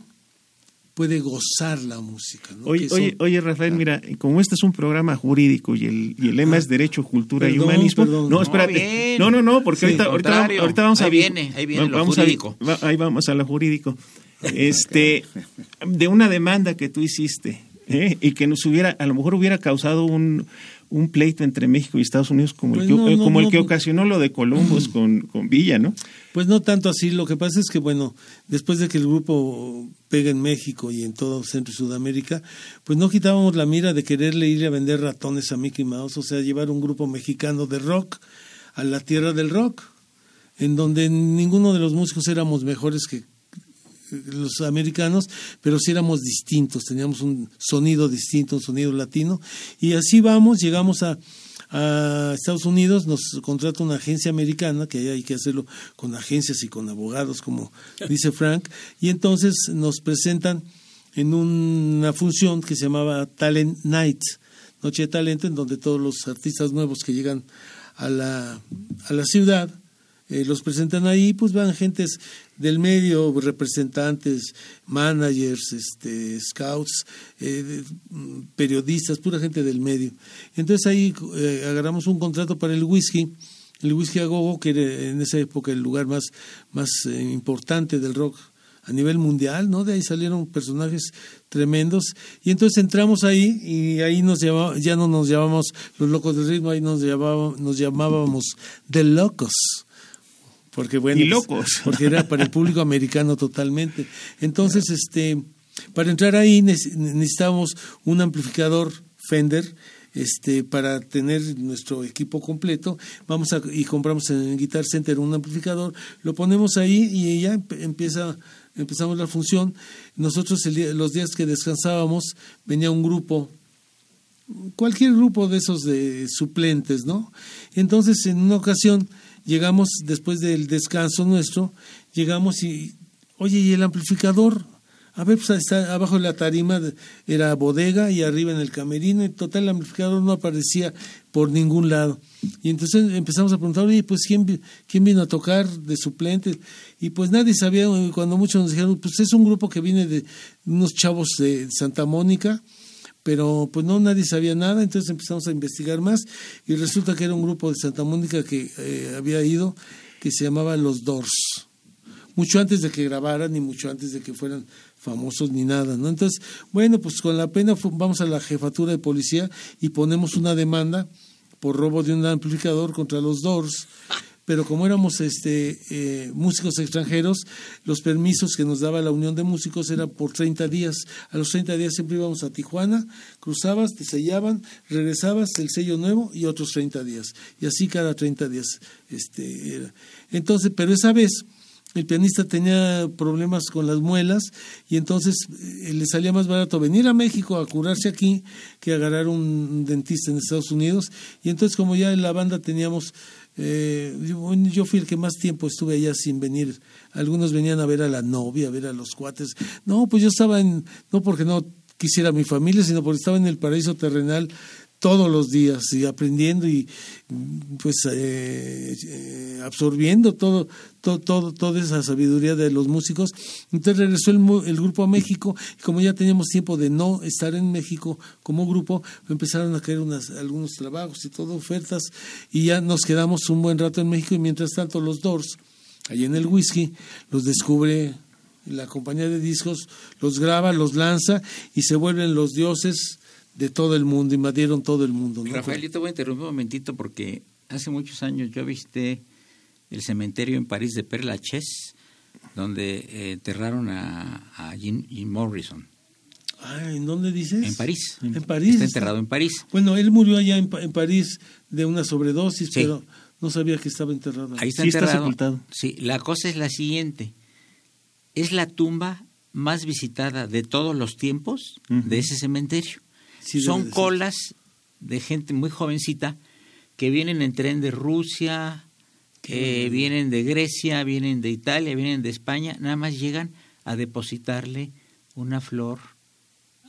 puede gozar la música. ¿no? Oye, oye, oye, Rafael, mira, como este es un programa jurídico y el, y el lema Ah. es derecho, cultura y humanismo. perdón. No, espérate. No, no, no, porque Sí, ahorita, ahorita, vamos a Ahí viene, ahí viene lo vamos a- jurídico. va- ahí vamos a lo jurídico. Este, de una demanda que tú hiciste ¿eh? y que nos hubiera, a lo mejor hubiera causado un, un pleito entre México y Estados Unidos como el Pues que, no, eh, no, como el que ocasionó lo de Columbus con, con Villa, ¿no? Pues no tanto así, lo que pasa es que, bueno, después de que el grupo pega en México y en todo Centro y Sudamérica, pues no quitábamos la mira de quererle ir a vender ratones a Mickey Mouse, o sea, llevar un grupo mexicano de rock a la tierra del rock, en donde ninguno de los músicos éramos mejores que los americanos, pero sí éramos distintos, teníamos un sonido distinto, un sonido latino, y así vamos, llegamos a, a Estados Unidos, nos contrata una agencia americana, que ahí hay que hacerlo con agencias y con abogados, como dice Frank, y entonces nos presentan en una función que se llamaba Talent Night, Noche de Talento, en donde todos los artistas nuevos que llegan a la, a la ciudad, eh, los presentan ahí, pues van gentes del medio, representantes, managers, este, scouts, eh, de- mm, periodistas, pura gente del medio. Entonces ahí eh, agarramos un contrato para el whisky, el whisky a gogo, que era en esa época el lugar más, más eh, importante del rock a nivel mundial, ¿no? De ahí salieron personajes tremendos y entonces entramos ahí y ahí nos llamaba, ya no nos llamábamos los locos del ritmo, ahí nos llamábamos, nos llamábamos The Locos. Porque bueno, Y pues, locos. porque era para el público americano totalmente. Entonces, este, para entrar ahí neces- necesitábamos un amplificador Fender, este, para tener nuestro equipo completo, vamos a, y compramos en Guitar Center un amplificador, lo ponemos ahí y ya empieza, empezamos la función. Nosotros el día- los días que descansábamos venía un grupo cualquier grupo de esos de suplentes, ¿no? Entonces, en una ocasión llegamos después del descanso nuestro, llegamos y, oye, ¿y el amplificador? A ver, pues está abajo de la tarima, era bodega y arriba en el camerino, y total el amplificador no aparecía por ningún lado. Y entonces empezamos a preguntar, oye, pues ¿quién, quién vino a tocar de suplente? Y pues nadie sabía, cuando muchos nos dijeron, pues es un grupo que viene de unos chavos de Santa Mónica, pero pues no nadie sabía nada, entonces empezamos a investigar más y resulta que era un grupo de Santa Mónica que eh, había ido, que se llamaba Los Doors, mucho antes de que grabaran ni mucho antes de que fueran famosos ni nada, ¿no? Entonces, bueno, pues con la pena vamos a la jefatura de policía y ponemos una demanda por robo de un amplificador contra los Doors, pero como éramos este eh, músicos extranjeros, los permisos que nos daba la Unión de Músicos eran por 30 días. A los 30 días siempre íbamos a Tijuana, cruzabas, te sellaban, regresabas, el sello nuevo y otros 30 días. Y así cada 30 días este era. Entonces, pero esa vez el pianista tenía problemas con las muelas y entonces eh, le salía más barato venir a México a curarse aquí que agarrar un dentista en Estados Unidos. Y entonces como ya en la banda teníamos, eh, yo, fui el que más tiempo estuve allá sin venir. Algunos venían a ver a la novia, a ver a los cuates. No, pues yo estaba en, no porque no quisiera mi familia, sino porque estaba en el paraíso terrenal todos los días y aprendiendo y pues eh, eh, absorbiendo todo to- todo, toda esa sabiduría de los músicos. Entonces regresó el, el grupo a México y como ya teníamos tiempo de no estar en México como grupo, empezaron a caer unas, algunos trabajos y todo, ofertas, y ya nos quedamos un buen rato en México y mientras tanto los Doors, allí en el whisky, los descubre la compañía de discos, los graba, los lanza y se vuelven los dioses de todo el mundo, invadieron todo el mundo. Rafael, yo te voy a interrumpir un momentito porque hace muchos años yo visité el cementerio en París de Père Lachaise, donde eh, enterraron a, a Jim, Jim Morrison. Ah, ¿En dónde dices? En París. En París. Está enterrado en París. Bueno, él murió allá en, Pa- en París de una sobredosis, Sí. pero no sabía que estaba enterrado. Ahí está Sí está enterrado. sepultado. Sí, la cosa es la siguiente. Es la tumba más visitada de todos los tiempos de ese cementerio. Sí, Son colas de gente muy jovencita que vienen en tren de Rusia, eh, vienen de Grecia, vienen de Italia, vienen de España, nada más llegan a depositarle una flor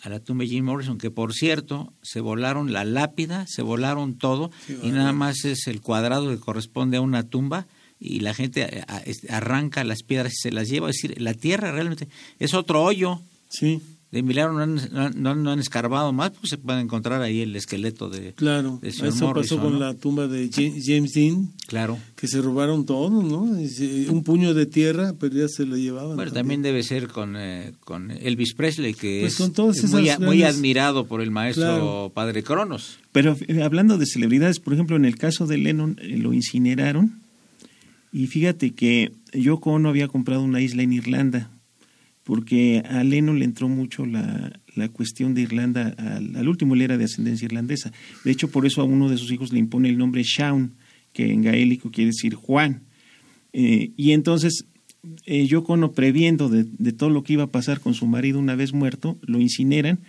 a la tumba de Jim Morrison, que por cierto, se volaron la lápida, se volaron todo, y nada más es el cuadrado que corresponde a una tumba, y la gente eh, es- arranca las piedras y se las lleva. Es decir, la tierra realmente es otro hoyo. Sí, De milagro no han, no han- no han- escarbado más, pues se puede encontrar ahí el esqueleto de, claro. señor Eso Morrison, pasó con ¿no? la tumba de Ja- James Dean, Claro. que se robaron todo, ¿no? Un puño de tierra, pero ya se lo llevaban. Bueno, también debe ser con, eh, con Elvis Presley, que Pues es, con todas es muy, admirado por el maestro Claro. Padre Cronos. Pero eh, hablando de celebridades, por ejemplo, en el caso de Lennon eh, lo incineraron y fíjate que Yoko Ono había comprado una isla en Irlanda porque a Lennon le entró mucho la, la cuestión de Irlanda, al, al último él era de ascendencia irlandesa. De hecho, por eso a uno de sus hijos le impone el nombre Shaun, que en gaélico quiere decir Juan. Eh, y entonces eh, Yoko Ono, previendo de, de todo lo que iba a pasar con su marido una vez muerto, lo incineran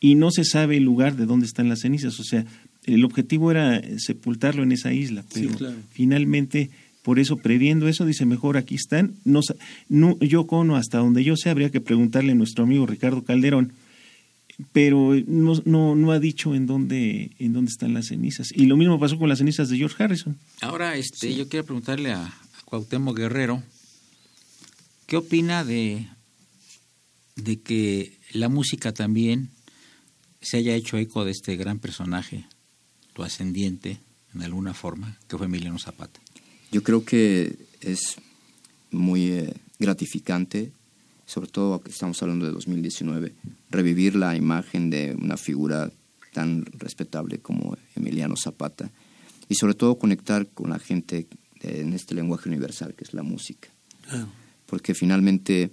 y no se sabe el lugar de dónde están las cenizas. O sea, el objetivo era sepultarlo en esa isla, Sí, pero claro. finalmente, por eso, previendo eso, dice, mejor aquí están. No, sa- no, Yoko Ono, hasta donde yo sé, habría que preguntarle a nuestro amigo Ricardo Calderón, pero no, no, no ha dicho en dónde, en dónde están las cenizas. Y lo mismo pasó con las cenizas de George Harrison. Ahora, este, yo quiero preguntarle a, a Cuauhtémoc Guerrero, ¿qué opina de, de que la música también se haya hecho eco de este gran personaje, tu ascendiente, en alguna forma, que fue Emiliano Zapata? Yo creo que es muy eh, gratificante, sobre todo estamos hablando de 2019, revivir la imagen de una figura tan respetable como Emiliano Zapata y sobre todo conectar con la gente en este lenguaje universal que es la música, Claro. porque finalmente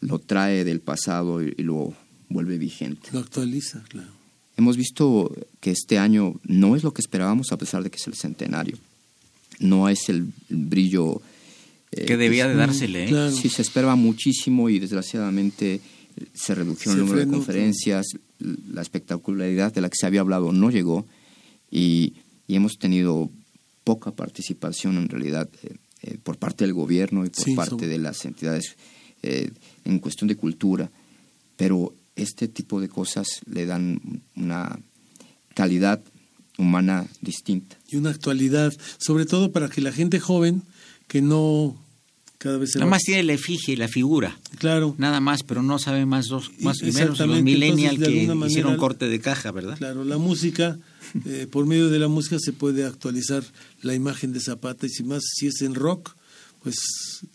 lo trae del pasado y, y lo vuelve vigente. Lo actualiza, claro. Hemos visto que este año no es lo que esperábamos a pesar de que es el centenario. No es el, brillo eh, Que debía de dársele, ¿eh? Claro. Sí, se esperaba muchísimo y desgraciadamente eh, se redujeron Se el número de conferencias, la espectacularidad de la que se había hablado no llegó y, y hemos tenido poca participación en realidad eh, eh, por parte del gobierno y por Sí, parte son- de las entidades eh, en cuestión de cultura, pero este tipo de cosas le dan una calidad humana distinta. Y una actualidad, sobre todo para que la gente joven, que no cada vez se Nada va- más tiene la efigie y la figura, Claro, nada más, pero no sabe más dos, más y menos los millennials que hicieron corte de caja, ¿verdad? claro, la música, eh, por medio de la música se puede actualizar la imagen de Zapata y si más, si es en rock, pues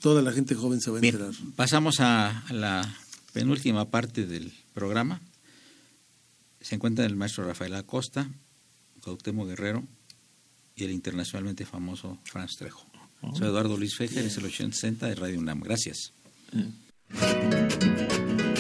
toda la gente joven se va a Bien, enterar. pasamos a, a la penúltima parte del programa. Se encuentra el maestro Rafael Acosta, Cuauhtémoc Guerrero y el internacionalmente famoso Franz Trejo. Soy Eduardo Luis Fejer, es el 860 de Radio UNAM. Gracias. Quiero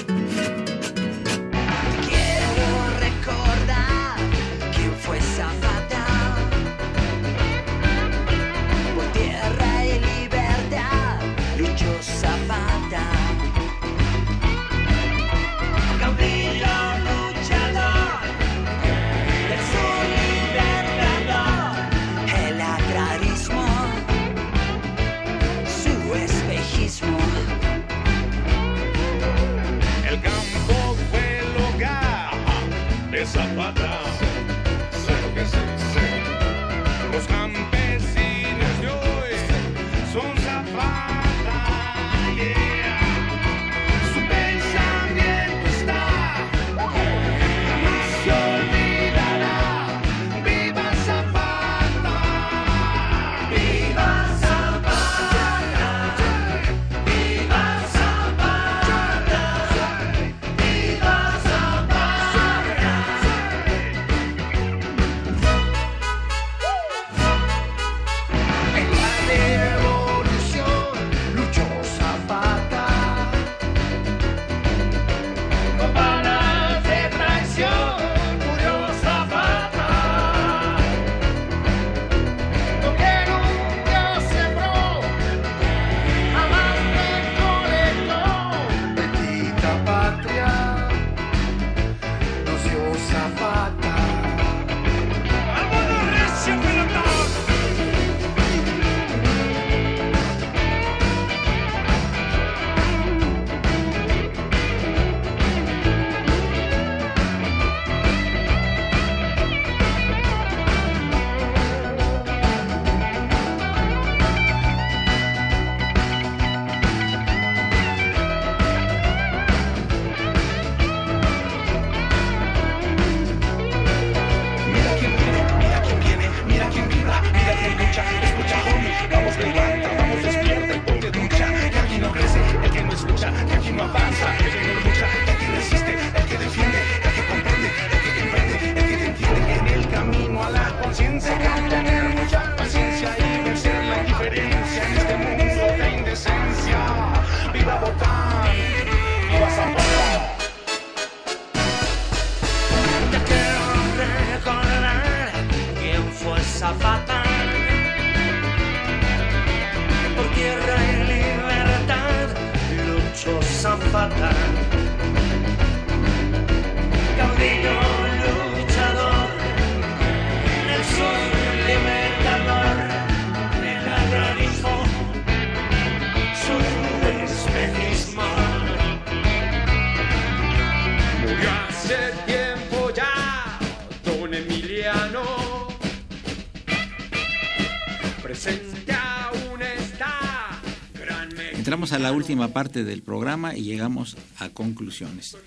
la última parte del programa y llegamos a conclusiones.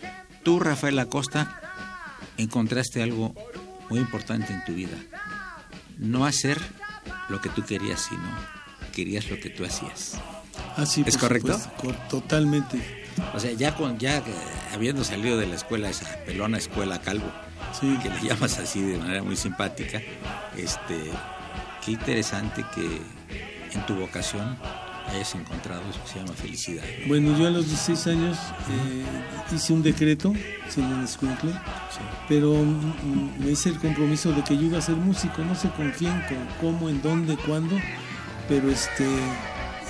Tú, Rafael Acosta, encontraste algo muy importante en tu vida. No hacer lo que tú querías, sino querías lo que tú hacías. Ah, sí, ¿Es correcto? supuesto, totalmente. O sea, ya con ya eh, habiendo salido de la escuela esa pelona escuela Calvo, Sí. que le llamas así de manera muy simpática, este qué interesante que en tu vocación hayas encontrado eso que se llama felicidad. Bueno, yo a los 16 años eh, hice un decreto, siendo un escuincle, pero mm, me hice el compromiso de que yo iba a ser músico, no sé con quién, con cómo, en dónde, cuándo, pero este,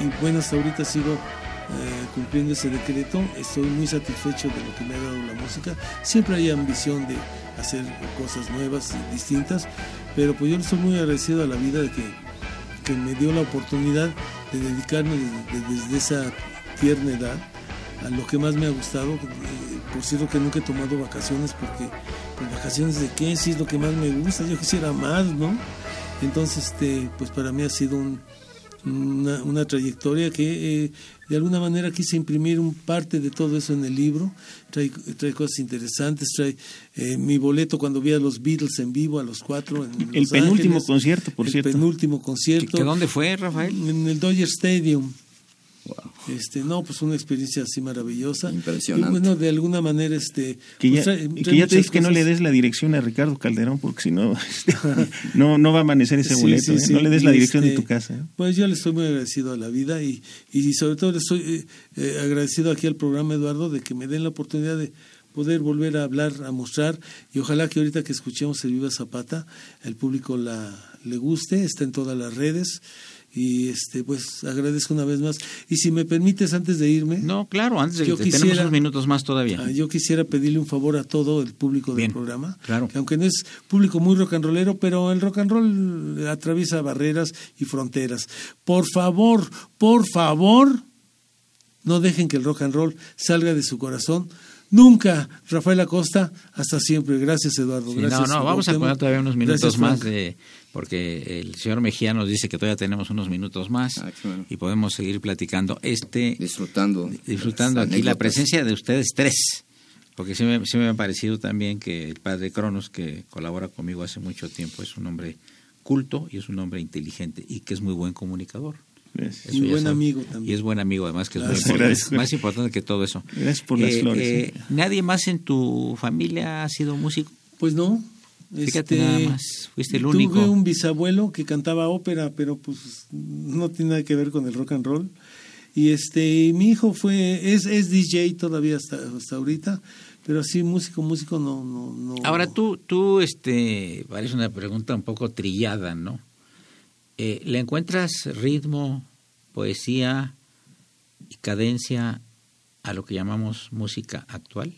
y bueno, hasta ahorita sigo eh, cumpliendo ese decreto, estoy muy satisfecho de lo que me ha dado la música, siempre hay ambición de hacer cosas nuevas y distintas, pero pues yo le estoy muy agradecido a la vida de que, que me dio la oportunidad de dedicarme desde, desde esa tierna edad a lo que más me ha gustado. Eh, Por cierto que nunca he tomado vacaciones porque, pues vacaciones de qué, si es lo que más me gusta, yo quisiera más, ¿no? Entonces, este, pues para mí ha sido un- una, una trayectoria que eh, de alguna manera quise imprimir un parte de todo eso en el libro. Trae, trae cosas interesantes, trae eh, mi boleto cuando vi a los Beatles en vivo, a los cuatro. En El Los penúltimo Ángeles. concierto, por el cierto. penúltimo concierto. ¿Que- que dónde fue, Rafael? En el Dodger Stadium. Este, no, pues una experiencia así maravillosa. Impresionante. Y bueno, de alguna manera, este. Que pues ya, trae que ya te dije que no le des la dirección a Ricardo Calderón, porque si no, este, no, no va a amanecer ese Sí, boleto. sí, ¿eh? sí. No le des Y la dirección de este, tu casa. ¿eh? Pues yo le estoy muy agradecido a la vida y, y sobre todo le estoy eh, eh, agradecido aquí al programa, Eduardo, de que me den la oportunidad de poder volver a hablar, a mostrar y ojalá que ahorita que escuchemos el Viva Zapata, el público la le guste, está en todas las redes y este pues agradezco una vez más y si me permites antes de irme No, claro, antes de que Yo tenemos quisiera- unos minutos más todavía. Ah, yo quisiera pedirle un favor a todo el público del Bien, programa, claro. que aunque no es público muy rock and rollero, pero el rock and roll atraviesa barreras y fronteras. Por favor, por favor, no dejen que el rock and roll salga de su corazón. Nunca, Rafael Acosta, hasta siempre. Gracias, Eduardo. Sí, Gracias, no, no, vamos a poner todavía unos minutos Gracias, más de porque el señor Mejía nos dice que todavía tenemos unos minutos más Ah, bueno. y podemos seguir platicando este Disfrutando. disfrutando aquí la presencia de ustedes tres porque sí me, sí me ha parecido también que el padre Cronos que colabora conmigo hace mucho tiempo es un hombre culto y es un hombre inteligente y que es muy buen comunicador Gracias. Eso buen sabe. amigo también. y es buen amigo además que es muy Gracias. importante, Gracias. más importante que todo eso Gracias por las Eh, flores. ¿eh? nadie más en tu familia ha sido músico Pues no. Fíjate este, nada más, fuiste el tuve único. un bisabuelo que cantaba ópera, pero pues no tiene nada que ver con el rock and roll. Y este, y mi hijo fue, es, es DJ todavía hasta, hasta ahorita, pero así músico, músico no, no, no. Ahora tú, tú, este, parece una pregunta un poco trillada, ¿no? Eh, ¿Le encuentras ritmo, poesía y cadencia a lo que llamamos música actual?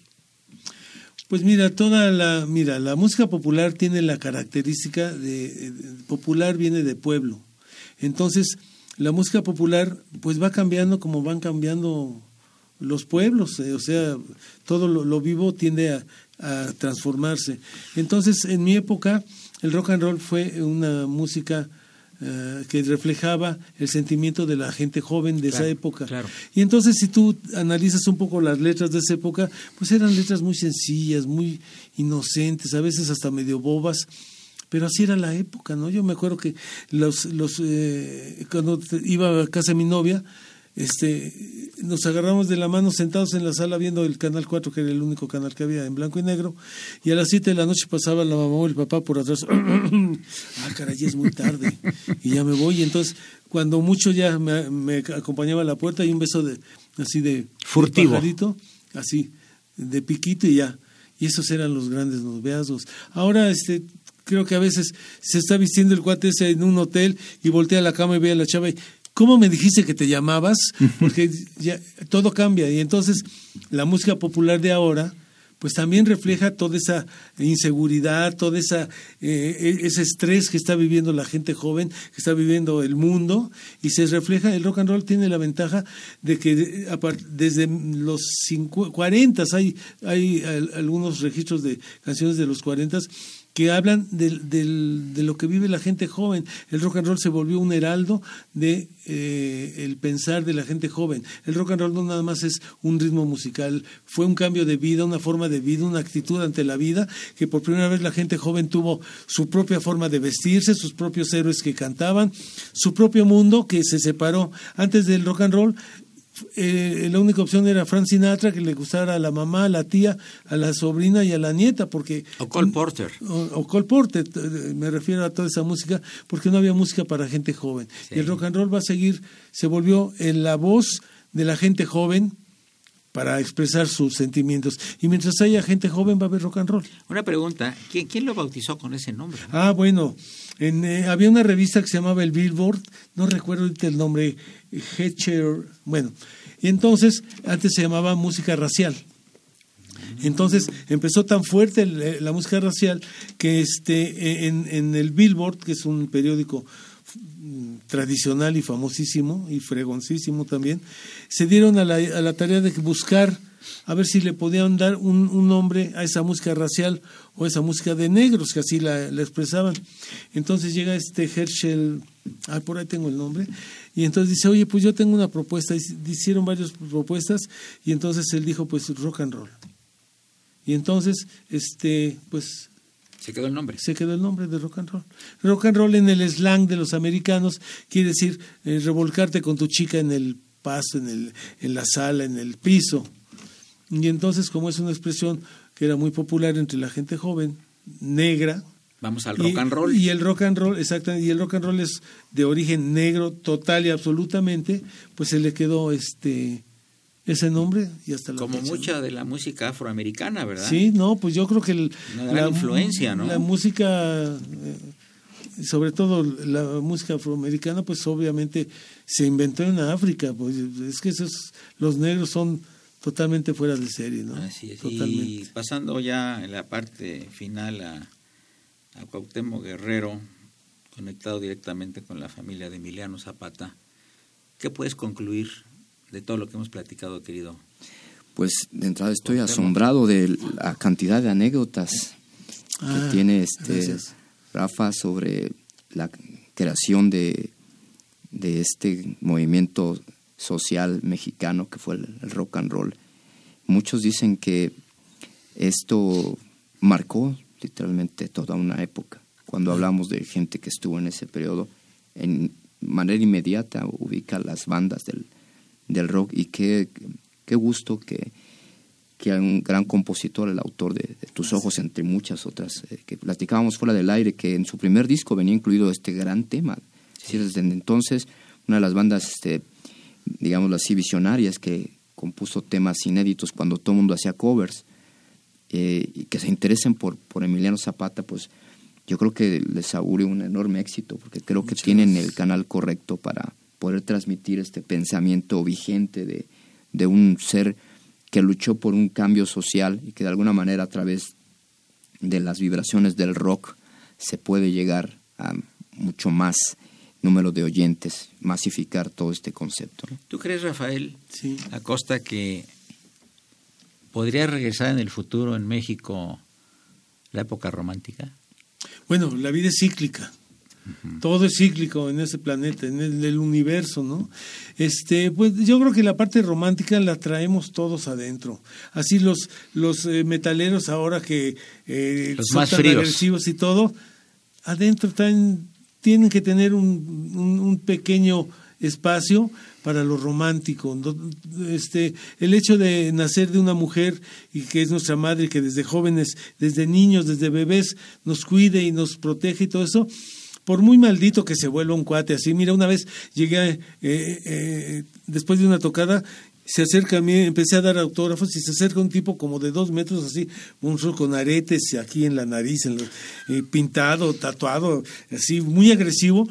Pues mira, toda la, mira, la música popular tiene la característica de, de- popular viene de pueblo. Entonces, la música popular pues va cambiando como van cambiando los pueblos, eh, o sea, todo lo, lo vivo tiende a transformarse. Entonces, en mi época, el rock and roll fue una música eh, que reflejaba el sentimiento de la gente joven de esa época. claro. Y entonces si tú analizas un poco las letras de esa época, pues eran letras muy sencillas, muy inocentes, a veces hasta medio bobas, pero así era la época, ¿no? Yo me acuerdo que los, los eh, cuando iba a casa de mi novia, este, nos agarramos de la mano sentados en la sala viendo el canal 4, que era el único canal que había en blanco y negro, y a las 7 de la noche pasaba la mamá o el papá por atrás, ah, caray, es muy tarde, y ya me voy, y entonces cuando mucho ya me, me acompañaba a la puerta y un beso de así de Furtivo. de pajarito, así, de piquito y ya. Y esos eran los grandes noviazgos. Ahora, este, creo que a veces se está vistiendo el cuate ese en un hotel y voltea a la cama y ve a la chava y ¿cómo me dijiste que te llamabas? Porque ya todo cambia y entonces la música popular de ahora pues también refleja toda esa inseguridad, todo esa, eh, ese estrés que está viviendo la gente joven, que está viviendo el mundo, y se refleja, el rock and roll tiene la ventaja de que par- desde los 50, 40 hay, hay al- algunos registros de canciones de los 40 que hablan del, del- de lo que vive la gente joven. El rock and roll se volvió un heraldo de eh, el pensar de la gente joven. El rock and roll no nada más es un ritmo musical, fue un cambio de vida, una forma de vida, una actitud ante la vida, que por primera vez la gente joven tuvo su propia forma de vestirse, sus propios héroes que cantaban, su propio mundo que se separó. Antes del rock and roll, eh, la única opción era Frank Sinatra, que le gustara a la mamá, a la tía, a la sobrina y a la nieta, porque... O Cole Porter. O, o Cole Porter, eh, me refiero a toda esa música, porque no había música para gente joven. Y el rock and roll va a seguir, se volvió en la voz de la gente joven para expresar sus sentimientos. Y mientras haya gente joven va a haber rock and roll. Una pregunta, ¿quién, quién lo bautizó con ese nombre? Ah, bueno, en, eh, había una revista que se llamaba El Billboard, no recuerdo ahorita el nombre, Hetcher, bueno, y entonces antes se llamaba música racial. Entonces empezó tan fuerte eh, la música racial que este en, en el Billboard, que es un periódico mm, tradicional y famosísimo y fregoncísimo también, se dieron a la, a la tarea de buscar a ver si le podían dar un, un nombre a esa música racial o esa música de negros, que así la, la expresaban. Entonces llega este Herschel, ah, por ahí tengo el nombre, y entonces dice, oye, pues yo tengo una propuesta, y hicieron varias propuestas, y entonces él dijo, pues rock and roll. Y entonces, este, pues Se quedó el nombre. se quedó el nombre de rock and roll. Rock and roll en el slang de los americanos quiere decir eh, revolcarte con tu chica en el pasto, en, el, en la sala, en el piso. Y entonces, como es una expresión que era muy popular entre la gente joven, negra. Vamos al y- rock and roll. Y el rock and roll, exactamente, y el rock and roll es de origen negro total y absolutamente, pues se le quedó este ese nombre y hasta la Como fecha. mucha de la música afroamericana, ¿verdad? Sí, no, pues yo creo que el- Una gran influencia, ¿no? La música, eh, sobre todo la música afroamericana, pues obviamente se inventó en África, pues es que esos, los negros son totalmente fuera de serie, ¿no? Así es. Totalmente. Y pasando ya en la parte final a, a Cuauhtémoc Guerrero, conectado directamente con la familia de Emiliano Zapata, ¿qué puedes concluir de todo lo que hemos platicado, querido? Pues de entrada estoy asombrado de la cantidad de anécdotas Ah, que tiene este gracias. Rafa sobre la creación de, de este movimiento social mexicano que fue el, el rock and roll. Muchos dicen que esto marcó literalmente toda una época. Cuando hablamos de gente que estuvo en ese periodo, en manera inmediata ubica las bandas del, del rock y qué, qué gusto que, que un gran compositor, el autor de, de Tus Ojos, entre muchas otras, eh, que platicábamos fuera del aire, que en su primer disco venía incluido este gran tema. Es decir, desde entonces, una de las bandas, este, digamos así, visionarias que compuso temas inéditos cuando todo el mundo hacía covers eh, y que se interesen por, por Emiliano Zapata, pues yo creo que les auguro un enorme éxito, porque creo que tienen el canal correcto para poder transmitir este pensamiento vigente de, de un ser que luchó por un cambio social y que de alguna manera a través de las vibraciones del rock se puede llegar a mucho más número de oyentes, masificar todo este concepto. ¿no? ¿Tú crees, Rafael Sí. Acosta, que podría regresar en el futuro en México la época romántica? Bueno, la vida es cíclica. Todo es cíclico en ese planeta, en el, el universo, ¿no? Este, pues yo creo que la parte romántica la traemos todos adentro. Así los los eh, metaleros ahora que eh, Los son más tan fríos. agresivos y todo, adentro traen, tienen que tener un, un, pequeño espacio para lo romántico. Este, el hecho de nacer de una mujer y que es nuestra madre que desde jóvenes, desde niños, desde bebés nos cuide y nos protege y todo eso, por muy maldito que se vuelva un cuate así. Mira, una vez llegué, eh, eh, después de una tocada, se acerca a mí, empecé a dar autógrafos y se acerca un tipo como de dos metros así, un con aretes aquí en la nariz, en eh, pintado, tatuado, así, muy agresivo.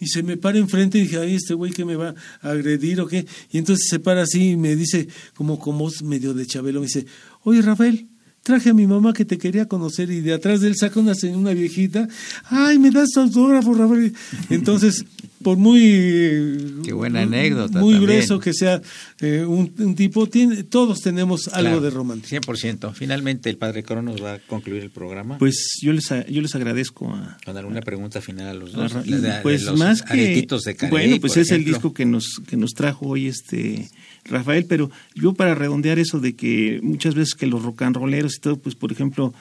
y se me para enfrente y dije, ay, este güey que me va a agredir o qué. Y entonces se para así y me dice, como con voz medio de Chabelo, me dice, oye Rafael, traje a mi mamá que te quería conocer y de atrás de él saca una, una viejita, ay, me das autógrafo, Rafael. Entonces, por muy... Qué buena anécdota Muy también. grueso que sea eh, un, un tipo, tiene, todos tenemos algo Claro, de romántico. 100%. Finalmente, el padre Cronos va a concluir el programa. Pues yo les, a- yo les agradezco a, con alguna pregunta final a los a dos. La de- de pues los más que de Carey, bueno pues es el disco que nos que nos trajo hoy este Rafael pero yo para redondear eso de que muchas veces que los rock and rolleros y todo pues por ejemplo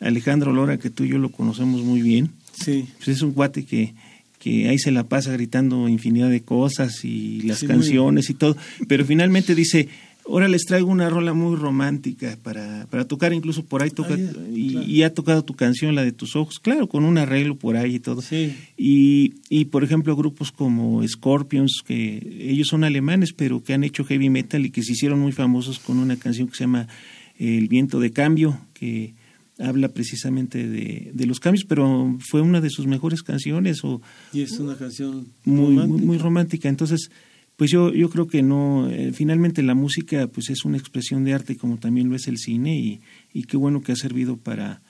Alejandro Lora que tú y yo lo conocemos muy bien Sí. pues es un guate que que ahí se la pasa gritando infinidad de cosas y las Sí, canciones y todo pero finalmente dice ahora les traigo una rola muy romántica para, para tocar incluso por ahí toca Ah, y, claro. y ha tocado tu canción la de tus ojos claro con un arreglo por ahí y todo Sí. y, y por ejemplo grupos como Scorpions, que ellos son alemanes, pero que han hecho heavy metal y que se hicieron muy famosos con una canción que se llama El viento de cambio, que habla precisamente de, de los cambios, pero fue una de sus mejores canciones o Y es una canción muy, muy, romántica. muy romántica. Entonces, pues yo, yo creo que no, eh, finalmente la música pues es una expresión de arte como también lo es el cine y, y qué bueno que ha servido para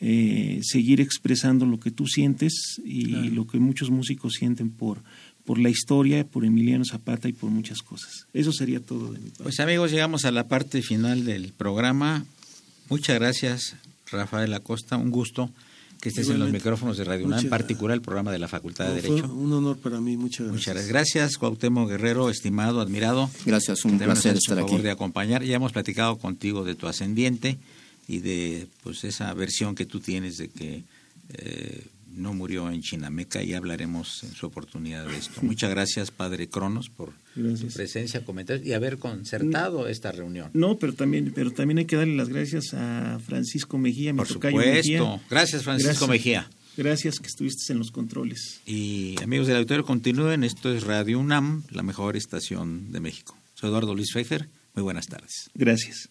eh, seguir expresando lo que tú sientes y Claro. lo que muchos músicos sienten por, por la historia, por Emiliano Zapata y por muchas cosas. Eso sería todo de mi parte. Pues amigos, llegamos a la parte final del programa. Muchas gracias, Rafael Acosta. Un gusto que estés en los micrófonos de Radio UNAM, en particular el programa de la Facultad de Derecho. un honor para mí, muchas gracias. Muchas gracias. Gracias, Cuauhtémoc Guerrero, estimado, admirado. Gracias, un placer estar el favor aquí. de acompañar. Ya hemos platicado contigo de tu ascendiente y de pues esa versión que tú tienes de que eh, no murió en Chinameca y hablaremos en su oportunidad de esto. Muchas gracias, Padre Cronos, por Gracias. tu presencia, comentarios y haber concertado esta reunión. No, pero también, pero también hay que darle las gracias a Francisco Mejía, mi Por supuesto. Mejía. Gracias, Francisco Gracias. Mejía. Gracias que estuviste en los controles. Y amigos del auditorio, continúen. Esto es Radio UNAM, la mejor estación de México. Soy Eduardo Luis Pfeiffer. Muy buenas tardes. Gracias.